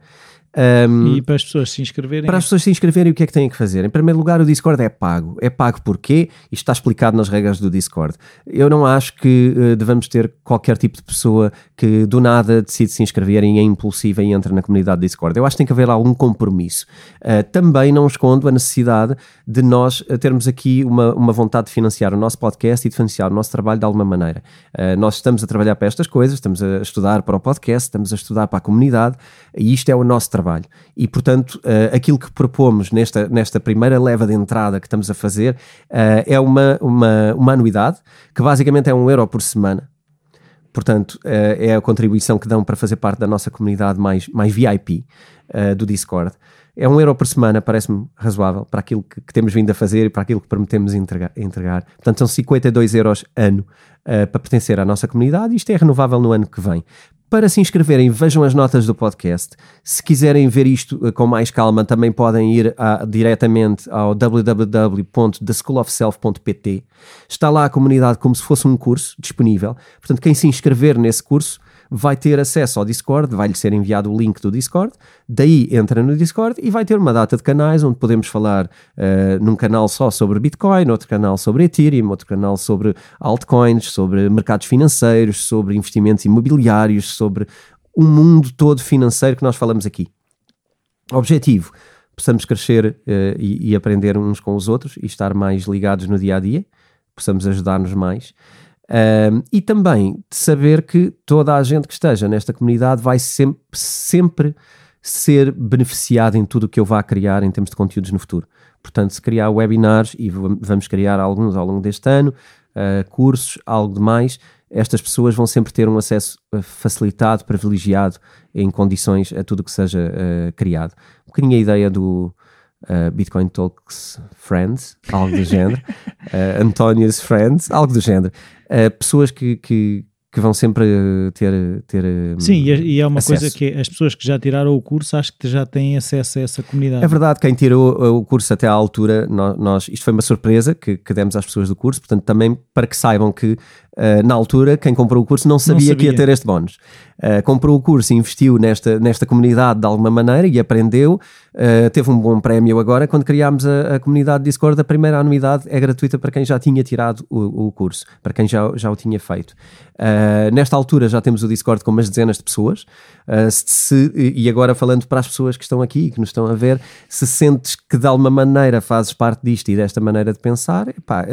Um, E para as pessoas se inscreverem. para as pessoas se inscreverem, o que é que têm que fazer? Em primeiro lugar, o Discord é pago. É pago porquê? Isto está explicado nas regras do Discord. Eu não acho que uh, devamos ter qualquer tipo de pessoa que do nada decide se inscrever e é impulsiva e entra na comunidade Discord. Eu acho que tem que haver algum compromisso. Uh, também não escondo a necessidade de nós uh, termos aqui uma, uma vontade de financiar o nosso podcast e de financiar o nosso trabalho de alguma maneira. Uh, nós estamos a trabalhar para estas coisas, estamos a estudar para o podcast, estamos a estudar para a comunidade e isto é o nosso trabalho. E, portanto, uh, aquilo que propomos nesta, nesta primeira leva de entrada que estamos a fazer uh, é uma, uma, uma anuidade que basicamente é um euro por semana. Portanto, uh, é a contribuição que dão para fazer parte da nossa comunidade mais, mais VIP do Discord. É um euro por semana, parece-me razoável para aquilo que, que temos vindo a fazer e para aquilo que prometemos entregar. entregar. Portanto, são 52 euros ano uh, para pertencer à nossa comunidade e isto é renovável no ano que vem. Para se inscreverem, vejam as notas do podcast. Se quiserem ver isto uh, com mais calma, também podem ir a, diretamente ao www.theschoolofself.pt. Está lá a comunidade como se fosse um curso disponível. Portanto, quem se inscrever nesse curso vai ter acesso ao Discord, vai-lhe ser enviado o link do Discord, daí entra no Discord e vai ter uma data de canais onde podemos falar uh, num canal só sobre Bitcoin, outro canal sobre Ethereum, outro canal sobre altcoins, sobre mercados financeiros, sobre investimentos imobiliários, sobre o mundo todo financeiro que nós falamos aqui. Objetivo, possamos crescer uh, e, e aprender uns com os outros e estar mais ligados no dia a dia, possamos ajudar-nos mais. Um, e também de saber que toda a gente que esteja nesta comunidade vai sempre, sempre ser beneficiada em tudo o que eu vá criar em termos de conteúdos no futuro. Portanto, se criar webinars, e vamos criar alguns ao longo deste ano, uh, cursos, algo de mais, estas pessoas vão sempre ter um acesso facilitado, privilegiado, em condições a tudo o que seja uh, criado. Um bocadinho a ideia do, Uh, Bitcoin Talks Friends, algo do género, <laughs> uh, António's Friends, algo do género. Uh, pessoas que, que, que, vão sempre ter. ter Sim, e é uma acesso. coisa que as pessoas que já tiraram o curso acho que já têm acesso a essa comunidade. É verdade, quem tirou o curso até à altura, nós, nós isto foi uma surpresa que, que demos às pessoas do curso, portanto, também para que saibam que Uh, na altura, quem comprou o curso não sabia, não sabia. que ia ter este bónus. Uh, comprou o curso e investiu nesta, nesta comunidade de alguma maneira e aprendeu. Uh, teve um bom prémio agora. Quando criámos a, a, comunidade Discord, a primeira anuidade é gratuita para quem já tinha tirado o, o curso, para quem já, já o tinha feito. nesta altura já temos o Discord com umas dezenas de pessoas. Se, e agora falando para as pessoas que estão aqui, que nos estão a ver, se sentes que de alguma maneira fazes parte disto e desta maneira de pensar, epá,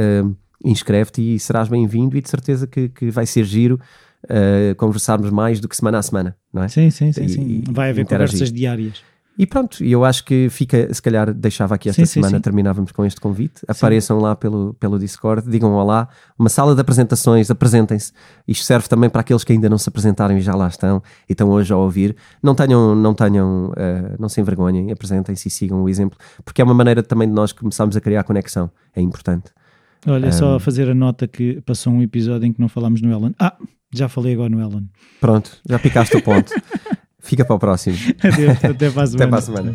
inscreve-te e serás bem-vindo e de certeza que, que vai ser giro uh, conversarmos mais do que semana a semana, não é? Sim, sim, sim. E, sim. Vai haver interagir. conversas diárias. E pronto, eu acho que fica, se calhar deixava aqui esta sim, semana, sim, sim. terminávamos com este convite. Apareçam lá pelo, pelo Discord, digam olá, uma sala de apresentações, apresentem-se. Isto serve também para aqueles que ainda não se apresentaram e já lá estão e estão hoje a ouvir. Não tenham, não tenham, uh, não se envergonhem, apresentem-se e sigam o exemplo, porque é uma maneira também de nós começarmos a criar conexão. É importante. Olha, um, só a fazer a nota que passou um episódio em que não falámos no Ellen. Ah, já falei agora no Ellen. Pronto, já picaste o ponto. <laughs> Fica para o próximo. Adeus, até para a semana. Até para a semana.